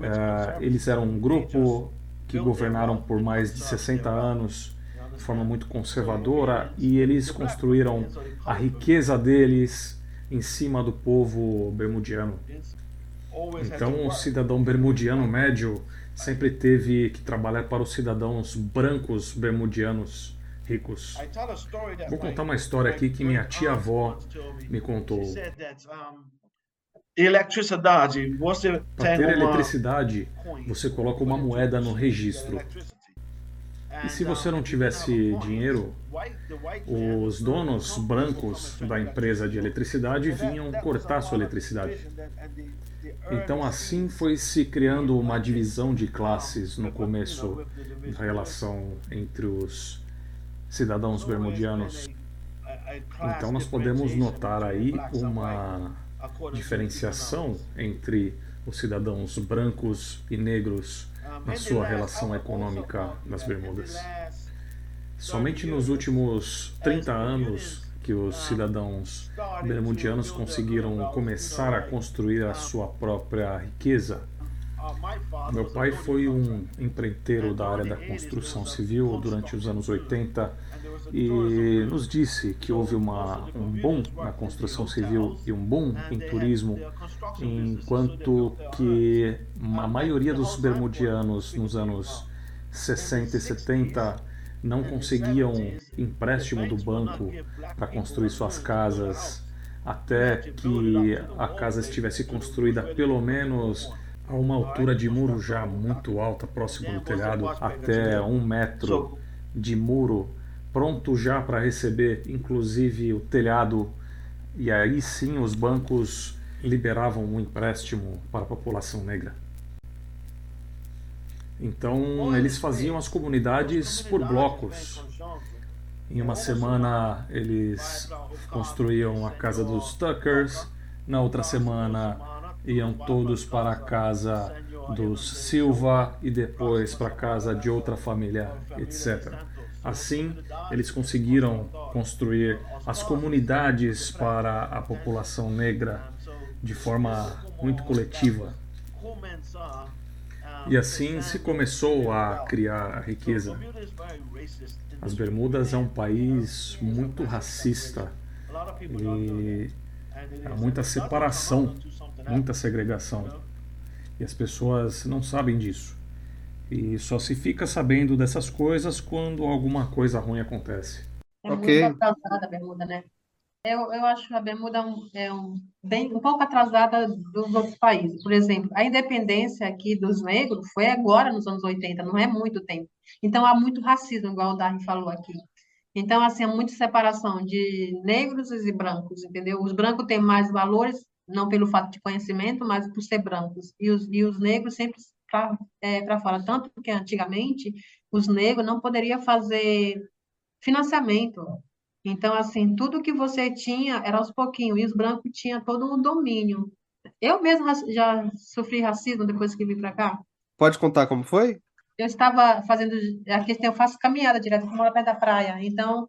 Eh, eles eram um grupo que governaram por mais de 60 anos de forma muito conservadora e eles construíram a riqueza deles em cima do povo bermudiano. Então, o cidadão bermudiano médio sempre teve que trabalhar para os cidadãos brancos bermudianos ricos. Vou contar uma história aqui que minha tia-avó me contou. Para ter eletricidade, você coloca uma moeda no registro. E se você não tivesse dinheiro, os donos brancos da empresa de eletricidade vinham cortar sua eletricidade. Então assim foi se criando uma divisão de classes no começo da relação entre os cidadãos bermudianos. Então nós podemos notar aí uma diferenciação entre os cidadãos brancos e negros na sua relação econômica nas Bermudas. Somente nos últimos 30 anos que os cidadãos bermudianos conseguiram começar a construir a sua própria riqueza. Meu pai foi um empreiteiro da área da construção civil durante os anos 80 e nos disse que houve uma, um boom na construção civil e um boom em turismo, enquanto que a maioria dos bermudianos nos anos 60 e 70 não conseguiam empréstimo do banco para construir suas casas, até que a casa estivesse construída pelo menos a uma altura de muro já muito alta, próximo do telhado, até um metro de muro, pronto já para receber, inclusive, o telhado. E aí sim os bancos liberavam um empréstimo para a população negra. Então eles faziam as comunidades por blocos. Em uma semana eles construíam a casa dos Tuckers, na outra semana iam todos para a casa dos Silva e depois para a casa de outra família, etc. Assim, eles conseguiram construir as comunidades para a população negra de forma muito coletiva. E assim se começou a criar a riqueza. As Bermudas é um país muito racista e há muita separação, muita segregação. E as pessoas não sabem disso. E só se fica sabendo dessas coisas quando alguma coisa ruim acontece. É okay. muito atrasada a Bermuda, né? Eu, eu acho a Bermuda um, é um, bem, um pouco atrasada dos outros países. Por exemplo, a independência aqui dos negros foi agora, nos anos 80, não é muito tempo. Então, há muito racismo, igual o Darwin falou aqui. Então, assim, há muita separação de negros e brancos, entendeu? Os brancos têm mais valores, não pelo fato de conhecimento, mas por ser brancos. E os, e os negros sempre para é, fora. Tanto que, antigamente, os negros não poderiam fazer financiamento então, assim, tudo que você tinha era aos pouquinhos, e os brancos tinham todo um domínio. Eu mesmo já sofri racismo depois que vim para cá. Pode contar como foi? Eu estava fazendo, aqui eu faço caminhada direto, eu moro perto da praia, então,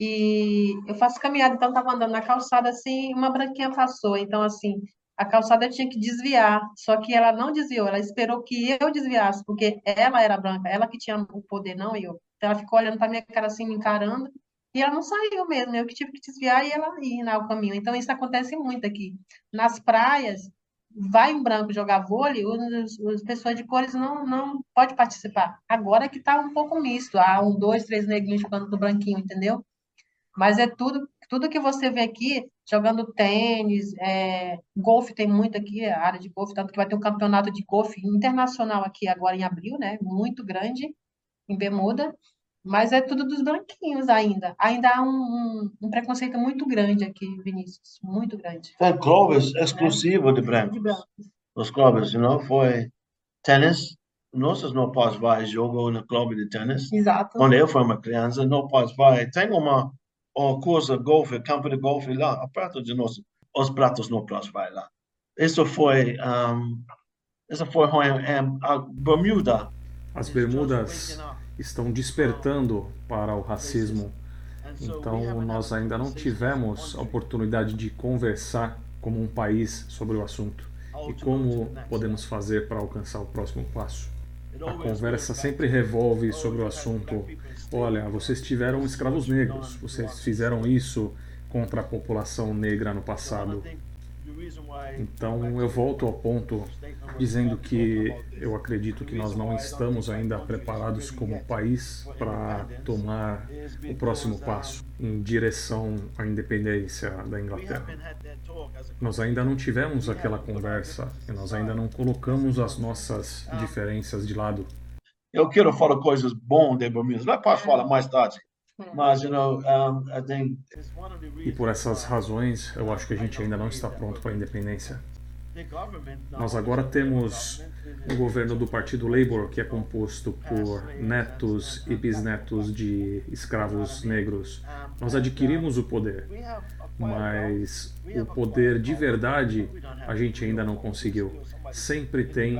e eu faço caminhada, então estava andando na calçada assim, uma branquinha passou, então assim, a calçada tinha que desviar, só que ela não desviou, ela esperou que eu desviasse, porque ela era branca, ela que tinha o poder, não eu. Então ela ficou olhando para minha cara assim, me encarando, e ela não saiu mesmo, eu que tive que desviar e ela ir né, o caminho. Então, isso acontece muito aqui. Nas praias, vai um branco jogar vôlei, os pessoas de cores não, não pode participar. Agora que está um pouco misto, há um, dois, três negrinhos jogando do branquinho, entendeu? Mas é tudo, tudo que você vê aqui, jogando tênis, é, golfe tem muito aqui, a área de golfe, tanto que vai ter um campeonato de golfe internacional aqui agora em abril, né? Muito grande, em Bermuda. Mas é tudo dos branquinhos ainda. Ainda há um, um, um preconceito muito grande aqui, Vinícius. Muito grande. Tem clubes exclusivos é. de brancos. De brancos. Os clubes, não foi tênis. Nossos não podem vai jogo no clube de tênis. Exato. Quando eu fui uma criança, não pode vai. Tem uma, uma coisa golfe, campo de golfe lá, perto de nós. Os pratos não podem vai lá. Isso foi, um, isso foi em, em Bermuda. As Bermudas estão despertando para o racismo. Então, nós ainda não tivemos a oportunidade de conversar como um país sobre o assunto e como podemos fazer para alcançar o próximo passo. A conversa sempre revolve sobre o assunto: olha, vocês tiveram escravos negros, vocês fizeram isso contra a população negra no passado. Então eu volto ao ponto dizendo que eu acredito que nós não estamos ainda preparados como país para tomar o próximo passo em direção à independência da Inglaterra. Nós ainda não tivemos aquela conversa e nós ainda não colocamos as nossas diferenças de lado. Eu quero falar coisas boas de Bermuda, mas posso falar mais tarde. Mas, you know, um, I think... E por essas razões, eu acho que a gente ainda não está pronto para a independência. Nós agora temos um governo do Partido Labour que é composto por netos e bisnetos de escravos negros. Nós adquirimos o poder, mas o poder de verdade a gente ainda não conseguiu. Sempre tem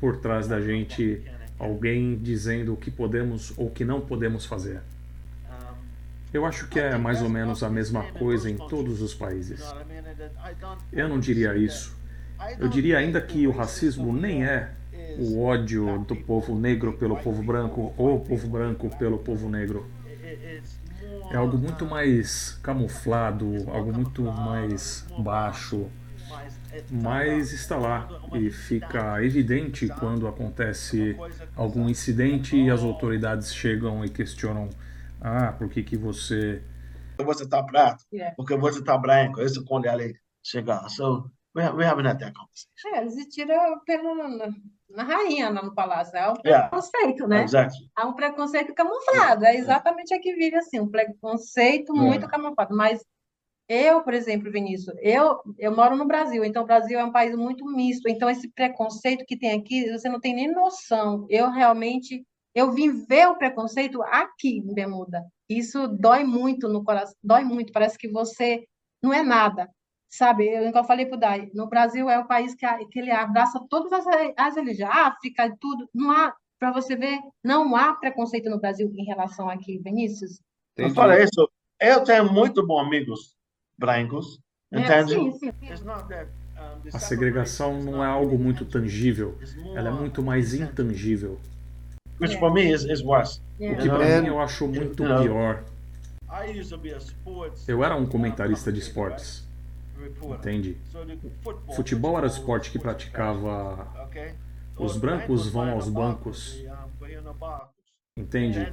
por trás da gente alguém dizendo o que podemos ou o que não podemos fazer. Eu acho que é mais ou menos a mesma coisa em todos os países. Eu não diria isso. Eu diria ainda que o racismo nem é o ódio do povo negro pelo povo branco ou o povo branco pelo povo negro. É algo muito mais camuflado, algo muito mais baixo, mas está lá e fica evidente quando acontece algum incidente e as autoridades chegam e questionam ah, por que, que você você está preto, Yeah. porque você está branco. Isso quando ele chegar. So we, ha- we haven't had that conversation. É, eles tiram pelo, na, rainha lá no palácio. É um Yeah. preconceito, né? Exactly. Há um preconceito camuflado. É exatamente a que vive assim, um preconceito muito camuflado. Mas eu, por exemplo, Vinícius, eu, eu moro no Brasil, então o Brasil é um país muito misto. Então, esse preconceito que tem aqui, você não tem nem noção. Eu realmente, eu vim ver o preconceito aqui em Bermuda. Isso dói muito no coração, dói muito. Parece que você não é nada. Sabe, eu, eu falei para o Dai, no Brasil é o país que, a- que ele abraça todas as, as religiões, África e tudo. Não há, para você ver, não há preconceito no Brasil em relação aqui, Vinícius. Entendi. fora isso, eu tenho muito bons amigos brancos, É, entende? sim, sim. Um, the A segregação não é algo muito tangível, ela é muito mais intangível. Which for me is, is worse. O que É. pra mim eu acho muito pior. I used to be a sports Eu era um comentarista de esportes, entende? Futebol era o esporte que praticava? Os brancos vão aos bancos. entende?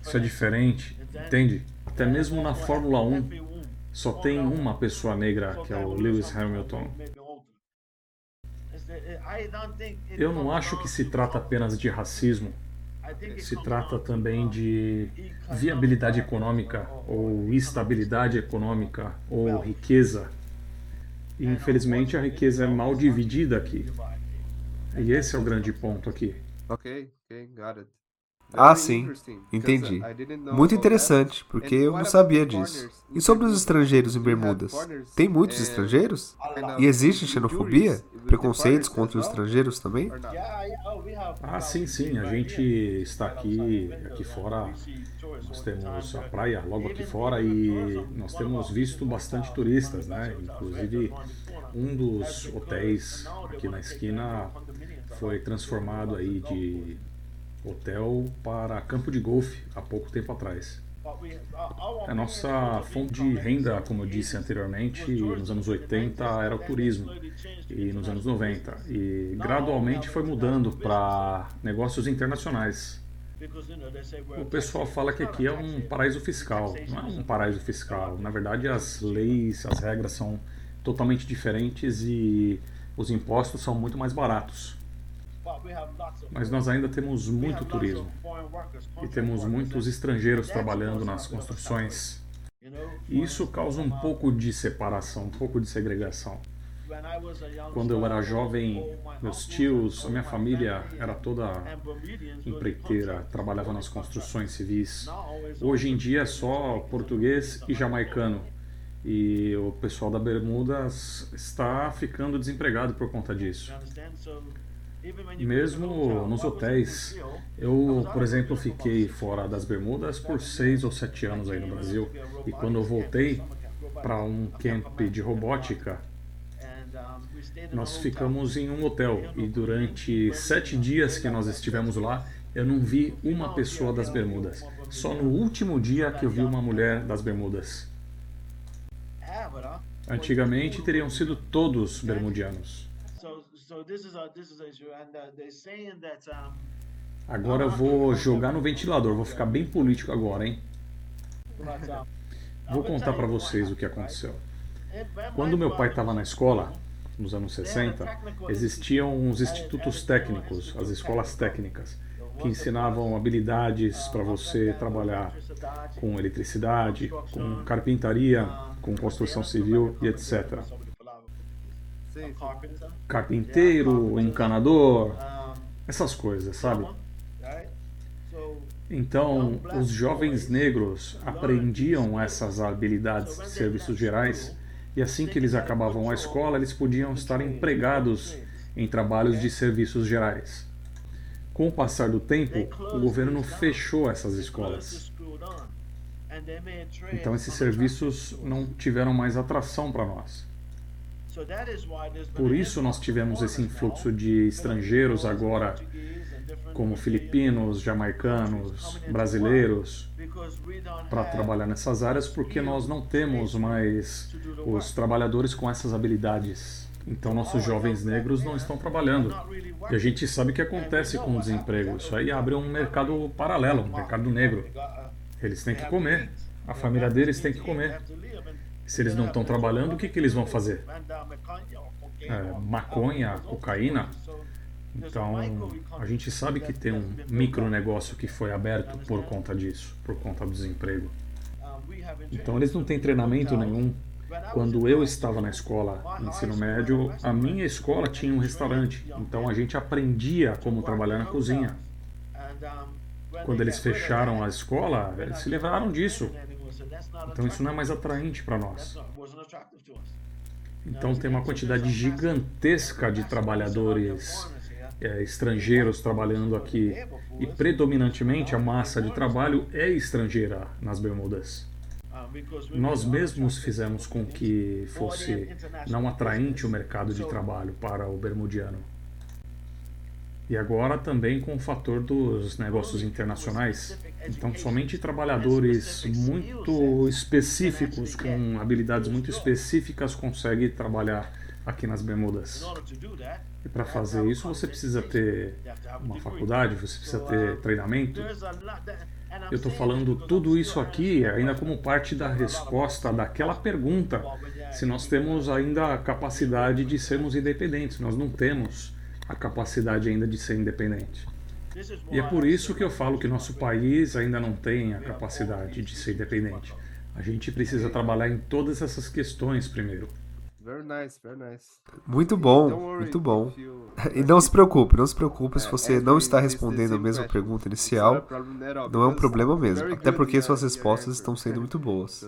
Isso é diferente, entende? Até mesmo na Fórmula 1 só tem uma pessoa negra, que é o Lewis Hamilton. Eu não acho que se trata apenas de racismo, se trata também de viabilidade econômica ou estabilidade econômica ou riqueza. E infelizmente a riqueza é mal dividida aqui. E esse é o grande ponto aqui. Ok, ok, got it. Ah, sim, entendi. Muito interessante, porque eu não sabia disso. E sobre os estrangeiros em Bermudas? Tem muitos estrangeiros? E existe xenofobia? Preconceitos contra os estrangeiros também? Ah, sim, sim. A gente está aqui, aqui fora. Nós temos a praia logo aqui fora e nós temos visto bastante turistas, né? Inclusive, um dos hotéis aqui na esquina foi transformado aí de hotel para campo de golfe há pouco tempo atrás. A nossa fonte de renda, como eu disse anteriormente, nos anos 80 era o turismo e nos anos 90 e gradualmente foi mudando para negócios internacionais. O pessoal fala que aqui é um paraíso fiscal. Não é um paraíso fiscal. Na verdade, as leis, as regras são totalmente diferentes e os impostos são muito mais baratos. Mas nós ainda temos muito turismo e temos muitos estrangeiros trabalhando nas construções. E isso causa um pouco de separação, um pouco de segregação. Quando eu era jovem, meus tios, a minha família era toda empreiteira, trabalhava nas construções civis. Hoje em dia é só português e jamaicano. E o pessoal da Bermudas está ficando desempregado por conta disso. Mesmo nos hotéis, eu, por exemplo, fiquei fora das Bermudas por seis ou sete anos aí no Brasil. E quando eu voltei para um camp de robótica, nós ficamos em um hotel e durante sete dias que nós estivemos lá, eu não vi uma pessoa das Bermudas. Só no último dia que eu vi uma mulher das Bermudas. Antigamente teriam sido todos bermudianos. Agora eu vou jogar no ventilador, vou ficar bem político agora, hein? Vou contar para vocês o que aconteceu. Quando meu pai estava na escola, nos anos 60, existiam os institutos técnicos, as escolas técnicas, que ensinavam habilidades para você trabalhar com eletricidade, com carpintaria, com construção civil e etc. Carpinteiro, encanador, essas coisas, sabe? Então, os jovens negros aprendiam essas habilidades de serviços gerais e assim que eles acabavam a escola, eles podiam estar empregados em trabalhos de serviços gerais. Com o passar do tempo, o governo fechou essas escolas. Então, esses serviços não tiveram mais atração para nós. Por isso, nós tivemos esse influxo de estrangeiros agora, como filipinos, jamaicanos, brasileiros, para trabalhar nessas áreas, porque nós não temos mais os trabalhadores com essas habilidades. Então, nossos jovens negros não estão trabalhando. E a gente sabe o que acontece com o desemprego. Isso aí abre um mercado paralelo, um mercado negro. Eles têm que comer. A família deles tem que comer. Se eles não estão trabalhando, o que, que eles vão fazer? É, maconha, cocaína? Então, a gente sabe que tem um micronegócio que foi aberto por conta disso, por conta do desemprego. Então, eles não têm treinamento nenhum. Quando eu estava na escola, ensino médio, a minha escola tinha um restaurante. Então, a gente aprendia como trabalhar na cozinha. Quando eles fecharam a escola, eles se livraram disso. Então, isso não é mais atraente para nós. Então, tem uma quantidade gigantesca de trabalhadores é, estrangeiros trabalhando aqui e predominantemente a massa de trabalho é estrangeira nas Bermudas. Nós mesmos fizemos com que fosse não atraente o mercado de trabalho para o bermudiano. E agora também com o fator dos negócios internacionais. Então, somente trabalhadores muito específicos, com habilidades muito específicas, conseguem trabalhar aqui nas Bermudas. E para fazer isso, você precisa ter uma faculdade, você precisa ter treinamento. Eu estou falando tudo isso aqui ainda como parte da resposta daquela pergunta: se nós temos ainda a capacidade de sermos independentes. Nós não temos a capacidade ainda de ser independente. E é por isso que eu falo que nosso país ainda não tem a capacidade de ser independente. A gente precisa trabalhar em todas essas questões primeiro. Very nice, very nice. Muito bom, muito bom. E não se preocupe, não se preocupe se você não está respondendo a mesma pergunta inicial. Não é um problema mesmo, até porque suas respostas estão sendo muito boas.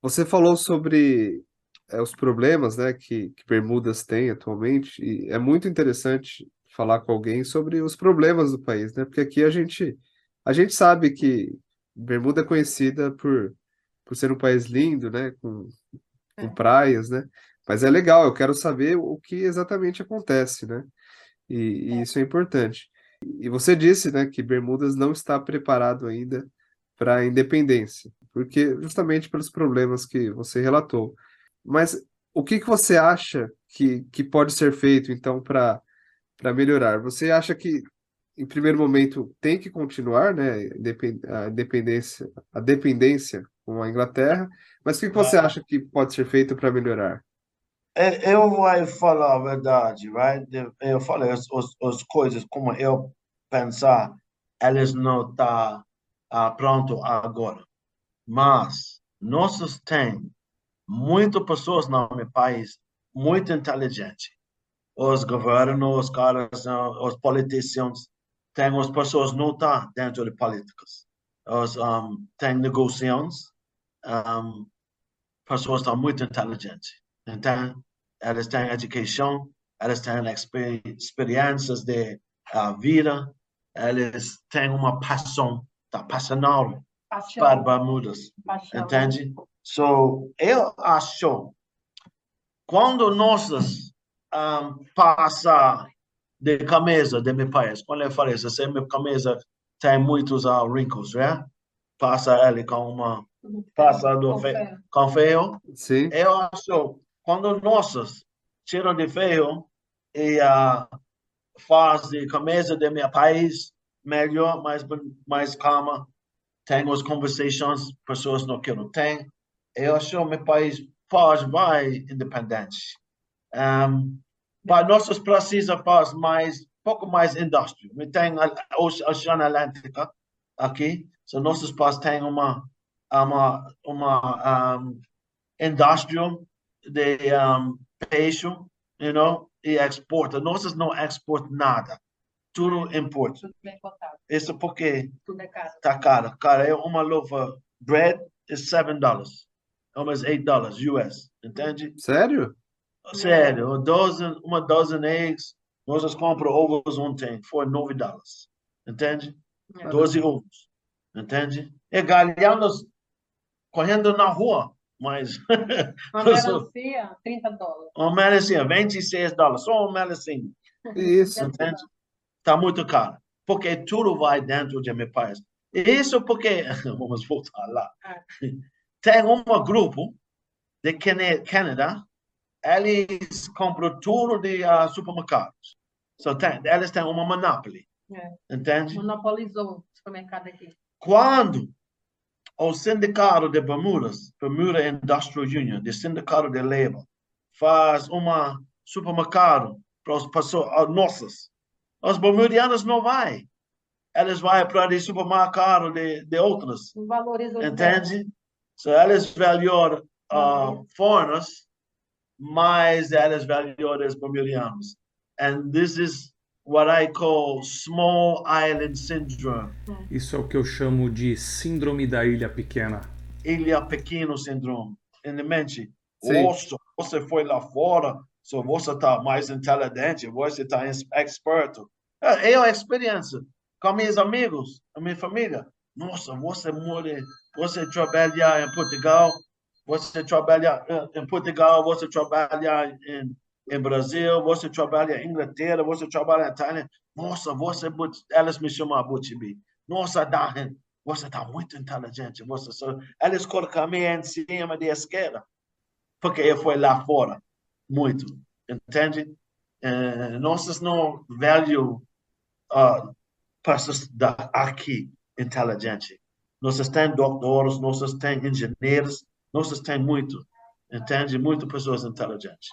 Você falou sobre é, os problemas né, que, que Bermudas tem atualmente, e é muito interessante falar com alguém sobre os problemas do país, né? Porque aqui a gente, a gente sabe que Bermuda é conhecida por, por ser um país lindo, né? Com, com é. praias, né? Mas é legal, eu quero saber o que exatamente acontece, né? E, e é. isso é importante. E você disse, né, que Bermudas não está preparado ainda para a independência, porque justamente pelos problemas que você relatou. Mas o que, que você acha que, que pode ser feito, então, para melhorar? Você acha que, em primeiro momento, tem que continuar né, a dependência, a dependência com a Inglaterra, mas o que, que você acha que pode ser feito para melhorar? É, eu vou falar a verdade, right? Eu falei as, as, as coisas como eu pensar, elas não estão tá, ah, pronto agora. Mas nós temos muitas pessoas no meu país muito inteligentes. Os governos, os caras, os politicianos, tem as pessoas não estão dentro de políticas. Os, um, tem negociações, um, pessoas estão muito inteligentes. Então, elas têm educação, elas têm experiências de uh, vida, elas têm uma paixão, tá, passional para Bermudas, entende? So, eu acho, quando nós um, passa de camisa de meu país, quando eu falei isso, se minha camisa tem muitos uh, wrinkles, né? Passa ele com uma passa do feio, com feio. Sim. Eu acho, quando nós tiram de feio e uh, faz de camisa de meu país melhor, mais mais calma, tem as conversações, pessoas não querem ter, eu acho que meu país pode vai independente. Um, mas nós precisamos fazer mais, pouco mais indústria. Tem a Oceana Atlântica aqui, so nossos países têm uma uma uma um, indústria de um, peixe, you know, e exporta. Nós não exportamos nada. Tudo importa. Tudo Isso porque Tudo é caro. Tá caro. Cara, é uma luva bread is seven dollars almost eight dollars US, entende? Sério? Sério, uma dozen, uma dozen eggs, nós compramos ovos ontem, foi nove dólares, entende? É. Doze ovos, entende? E galhanos correndo na rua, mas... Uma melancia, 30 dólares. Uma melancia, 26 dólares, só uma melancia. Isso. Entende? Está muito caro, porque tudo vai dentro de meu país. Isso porque, vamos voltar lá. Tem um grupo de Canadá, eles compram tudo de uh, supermercados. So, tem, eles têm uma monopoly. É. Entende? Monopolizou o supermercado aqui. Quando o Sindicato de Bermudas, Bermuda Industrial Union, de Sindicato de Labor, faz uma supermercado para as pessoas nossas. Os bermudianos não vão. Eles vão para o supermercado de, de outros. Não valoriza Entende? So, eles valioram uh, foreigners, mas eles valoram os bermudianos. And this is what I call small island syndrome. Isso é o que eu chamo de síndrome da ilha pequena. Ilha pequeno syndrome. Em mente, Sim. nossa, você foi lá fora, só você está mais inteligente, você está experto. É, é a experiência com meus amigos, a minha família. Nossa, você mora, você trabalha em Portugal, você trabalha eh, em Portugal, você trabalha em, em Brasil, você trabalha em Inglaterra, você trabalha em Itália. Nossa, você, elas me chamam Butibi. Nossa, Dahen, você está muito inteligente. Você só, elas colocam em cima da esquerda, porque eu fui lá fora muito, entende? Nós não value uh, pessoas da aqui inteligente. Nós temos doutores, nós temos engenheiros, nós temos muito, entende? Muito pessoas inteligentes.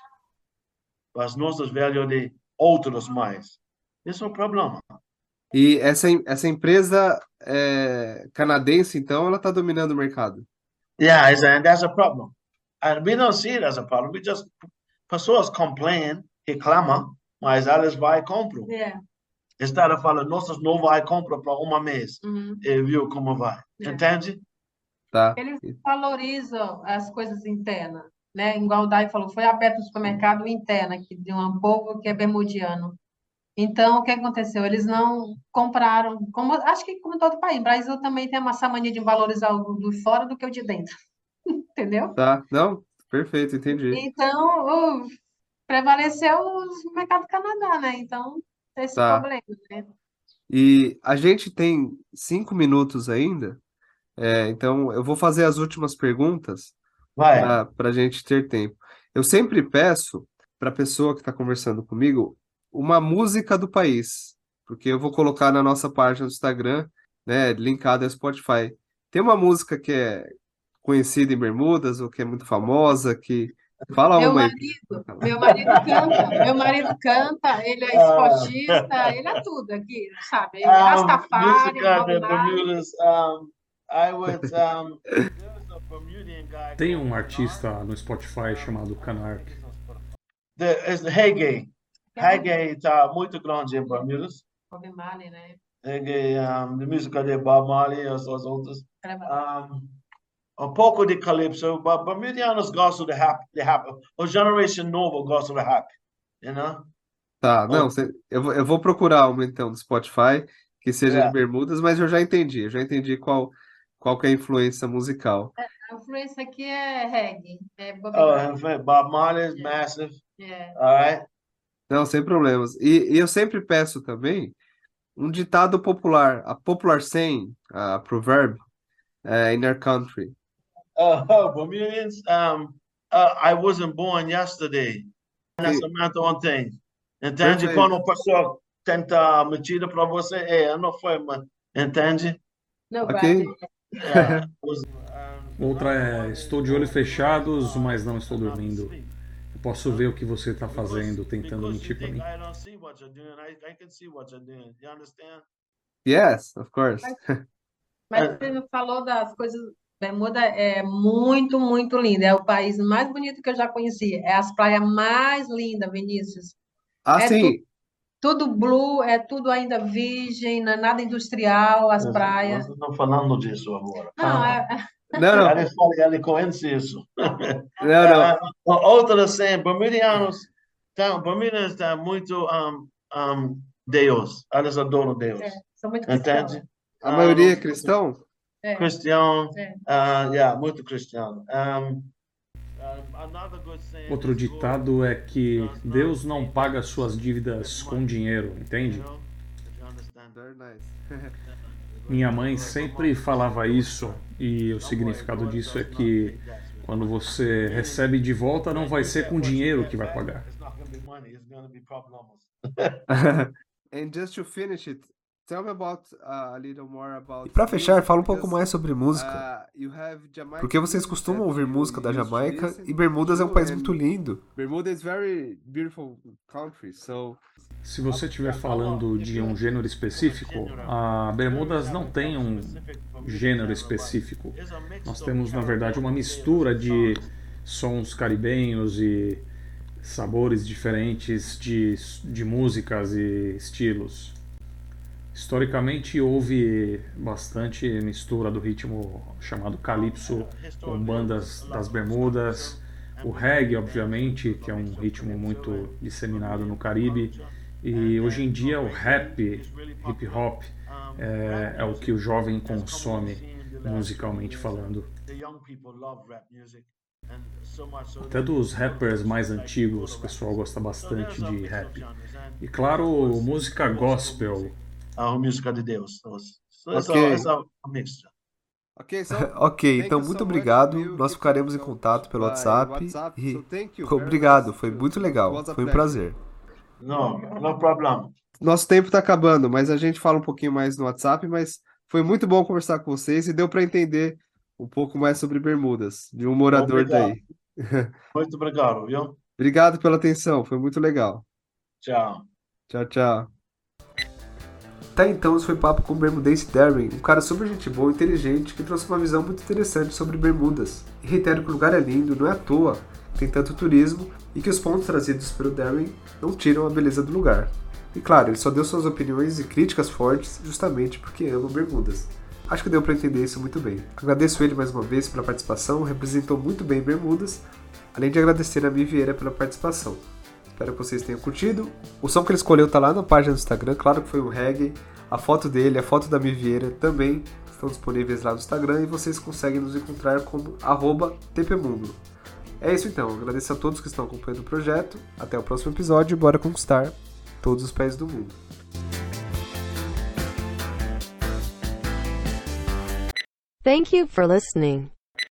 Mas nós velhos de outros mais. Isso é um problema. E essa, essa empresa é, canadense, então, ela está dominando o mercado. Yeah, it's, and that's a problem. And we don't see it as a problem. We just, pessoas complain, reclamam, mas elas vão e compram. É. Estado fala, nossas não vai comprar para uma mês. Uhum. E viu como vai. É. Entende? Tá? Eles valorizam as coisas internas, né? Igual o Dai falou, foi aberto o supermercado interno aqui de um povo que é bermudiano. Então, o que aconteceu? Eles não compraram, como acho que como todo país, o Brasil também tem essa mania de valorizar o do fora do que o de dentro. Entendeu? Tá? Não? Perfeito, entendi. Então, o- prevaleceu o mercado do Canadá, né? Então, esse Tá. problema, né? E a gente tem cinco minutos ainda, é, então eu vou fazer as últimas perguntas Vai. para a gente ter tempo. Eu sempre peço para a pessoa que está conversando comigo uma música do país, porque eu vou colocar na nossa página do Instagram, né, linkada ao Spotify. Tem uma música que é conhecida em Bermudas ou que é muito famosa, que fala Meu uma aí. marido, meu marido canta, meu marido canta, ele é esportista, ele é tudo aqui, sabe? Ele é Um, Rastafari. Bermudas. Um. Um. Tem um artista no Spotify chamado Canark. The, is the reggae. Reggae está muito grande em Bermudas. Bob Marley, né? Reggae, um, música de Bob Marley, as, as outras. Um, um pouco de calypso, but Bermudianos gostam de rap, de rap. A Generation Nova gosta de rap, you know? Tá, não, cê- eu vou, eu vou procurar uma então do Spotify que seja É. de Bermudas, mas eu já entendi, eu já entendi qual, qual que é a influência musical. A influência aqui é reggae, é Bob Oh, Marley. Bob Marley is massive, É. all right? Não, sem problemas. E, e eu sempre peço também um ditado popular, a popular saying, a proverb, eh, in our country. Uh, Bermudians, um, uh, I wasn't born yesterday. Nessa mente ontem. Entende? Perfeito. Quando a pessoa tenta mentira para você, é, não foi, mas, entende? Não, Ok. Yeah. Outra é: Estou de olhos fechados, mas não estou dormindo. Eu posso ver o que você está fazendo, tentando mentir para mim. I don't see what you're doing, I, I can see what you're doing. You understand? Yes, of course. Mas É. você falou das coisas. Bermuda é muito, muito linda. É o país mais bonito que eu já conheci. É as praias mais lindas, Vinícius. Ah, É sim, Tudo blue, é tudo ainda virgem, não é nada industrial, as praias. Nós estamos falando disso agora. Não, é, não, não, Ele fala, ele conhece isso. não, não. Ah, outra assim, Bermudianos, tá, Bermudianos têm muito um, um, Deus. Eles adoram Deus. é, são muito cristãos. Entende? A maioria é cristão? É. Cristão, É. ah, yeah, muito cristiano. Um, Outro ditado é que Deus não paga suas dívidas com dinheiro, entende? Minha mãe sempre falava isso, e o significado disso é que quando você recebe de volta, não vai ser com dinheiro que vai pagar. It's not gonna be money, it's gonna be problems. And just to finish it, about, uh, a little more about e para fechar, fala um pouco mais sobre música. Uh, Porque vocês costumam ouvir música da Jamaica e Bermudas é um país muito lindo. Bermuda is very beautiful country, so se você estiver falando de um gênero específico, a Bermudas não tem um gênero específico. Nós temos, na verdade, uma mistura de sons caribenhos e sabores diferentes de, de músicas e estilos. Historicamente houve bastante mistura do ritmo chamado calypso com bandas das Bermudas, o reggae, obviamente, que é um ritmo muito disseminado no Caribe, e hoje em dia o rap, hip hop, é, é o que o jovem consome musicalmente falando. Até dos rappers mais antigos, o pessoal gosta bastante de rap. E claro, música gospel, a música de Deus. Okay. Essa, essa ok, então muito obrigado. Nós ficaremos em contato pelo WhatsApp. E... Obrigado, foi muito legal. Foi um prazer. Não, não problema. Nosso tempo está acabando, mas a gente fala um pouquinho mais no WhatsApp. Mas foi muito bom conversar com vocês e deu para entender um pouco mais sobre Bermudas, de um morador obrigado. daí. Muito obrigado, viu? Obrigado pela atenção, foi muito legal. Tchau. Tchau, tchau. Tá então, esse foi papo com o Bermudense Darren, um cara super gente boa, inteligente, que trouxe uma visão muito interessante sobre Bermudas. E reitero que o lugar é lindo, não é à toa, tem tanto turismo e que os pontos trazidos pelo Darren não tiram a beleza do lugar. E claro, ele só deu suas opiniões e críticas fortes justamente porque ama Bermudas. Acho que deu para entender isso muito bem. Agradeço ele mais uma vez pela participação, representou muito bem Bermudas, além de agradecer a Mi Vieira pela participação. Espero que vocês tenham curtido. O som que ele escolheu tá lá na página do Instagram, claro que foi um reggae. A foto dele, a foto da Mi Vieira também estão disponíveis lá no Instagram e vocês conseguem nos encontrar como @tpmundo. É isso então, agradeço a todos que estão acompanhando o projeto. Até o próximo episódio e bora conquistar todos os pés do mundo. Thank you for listening.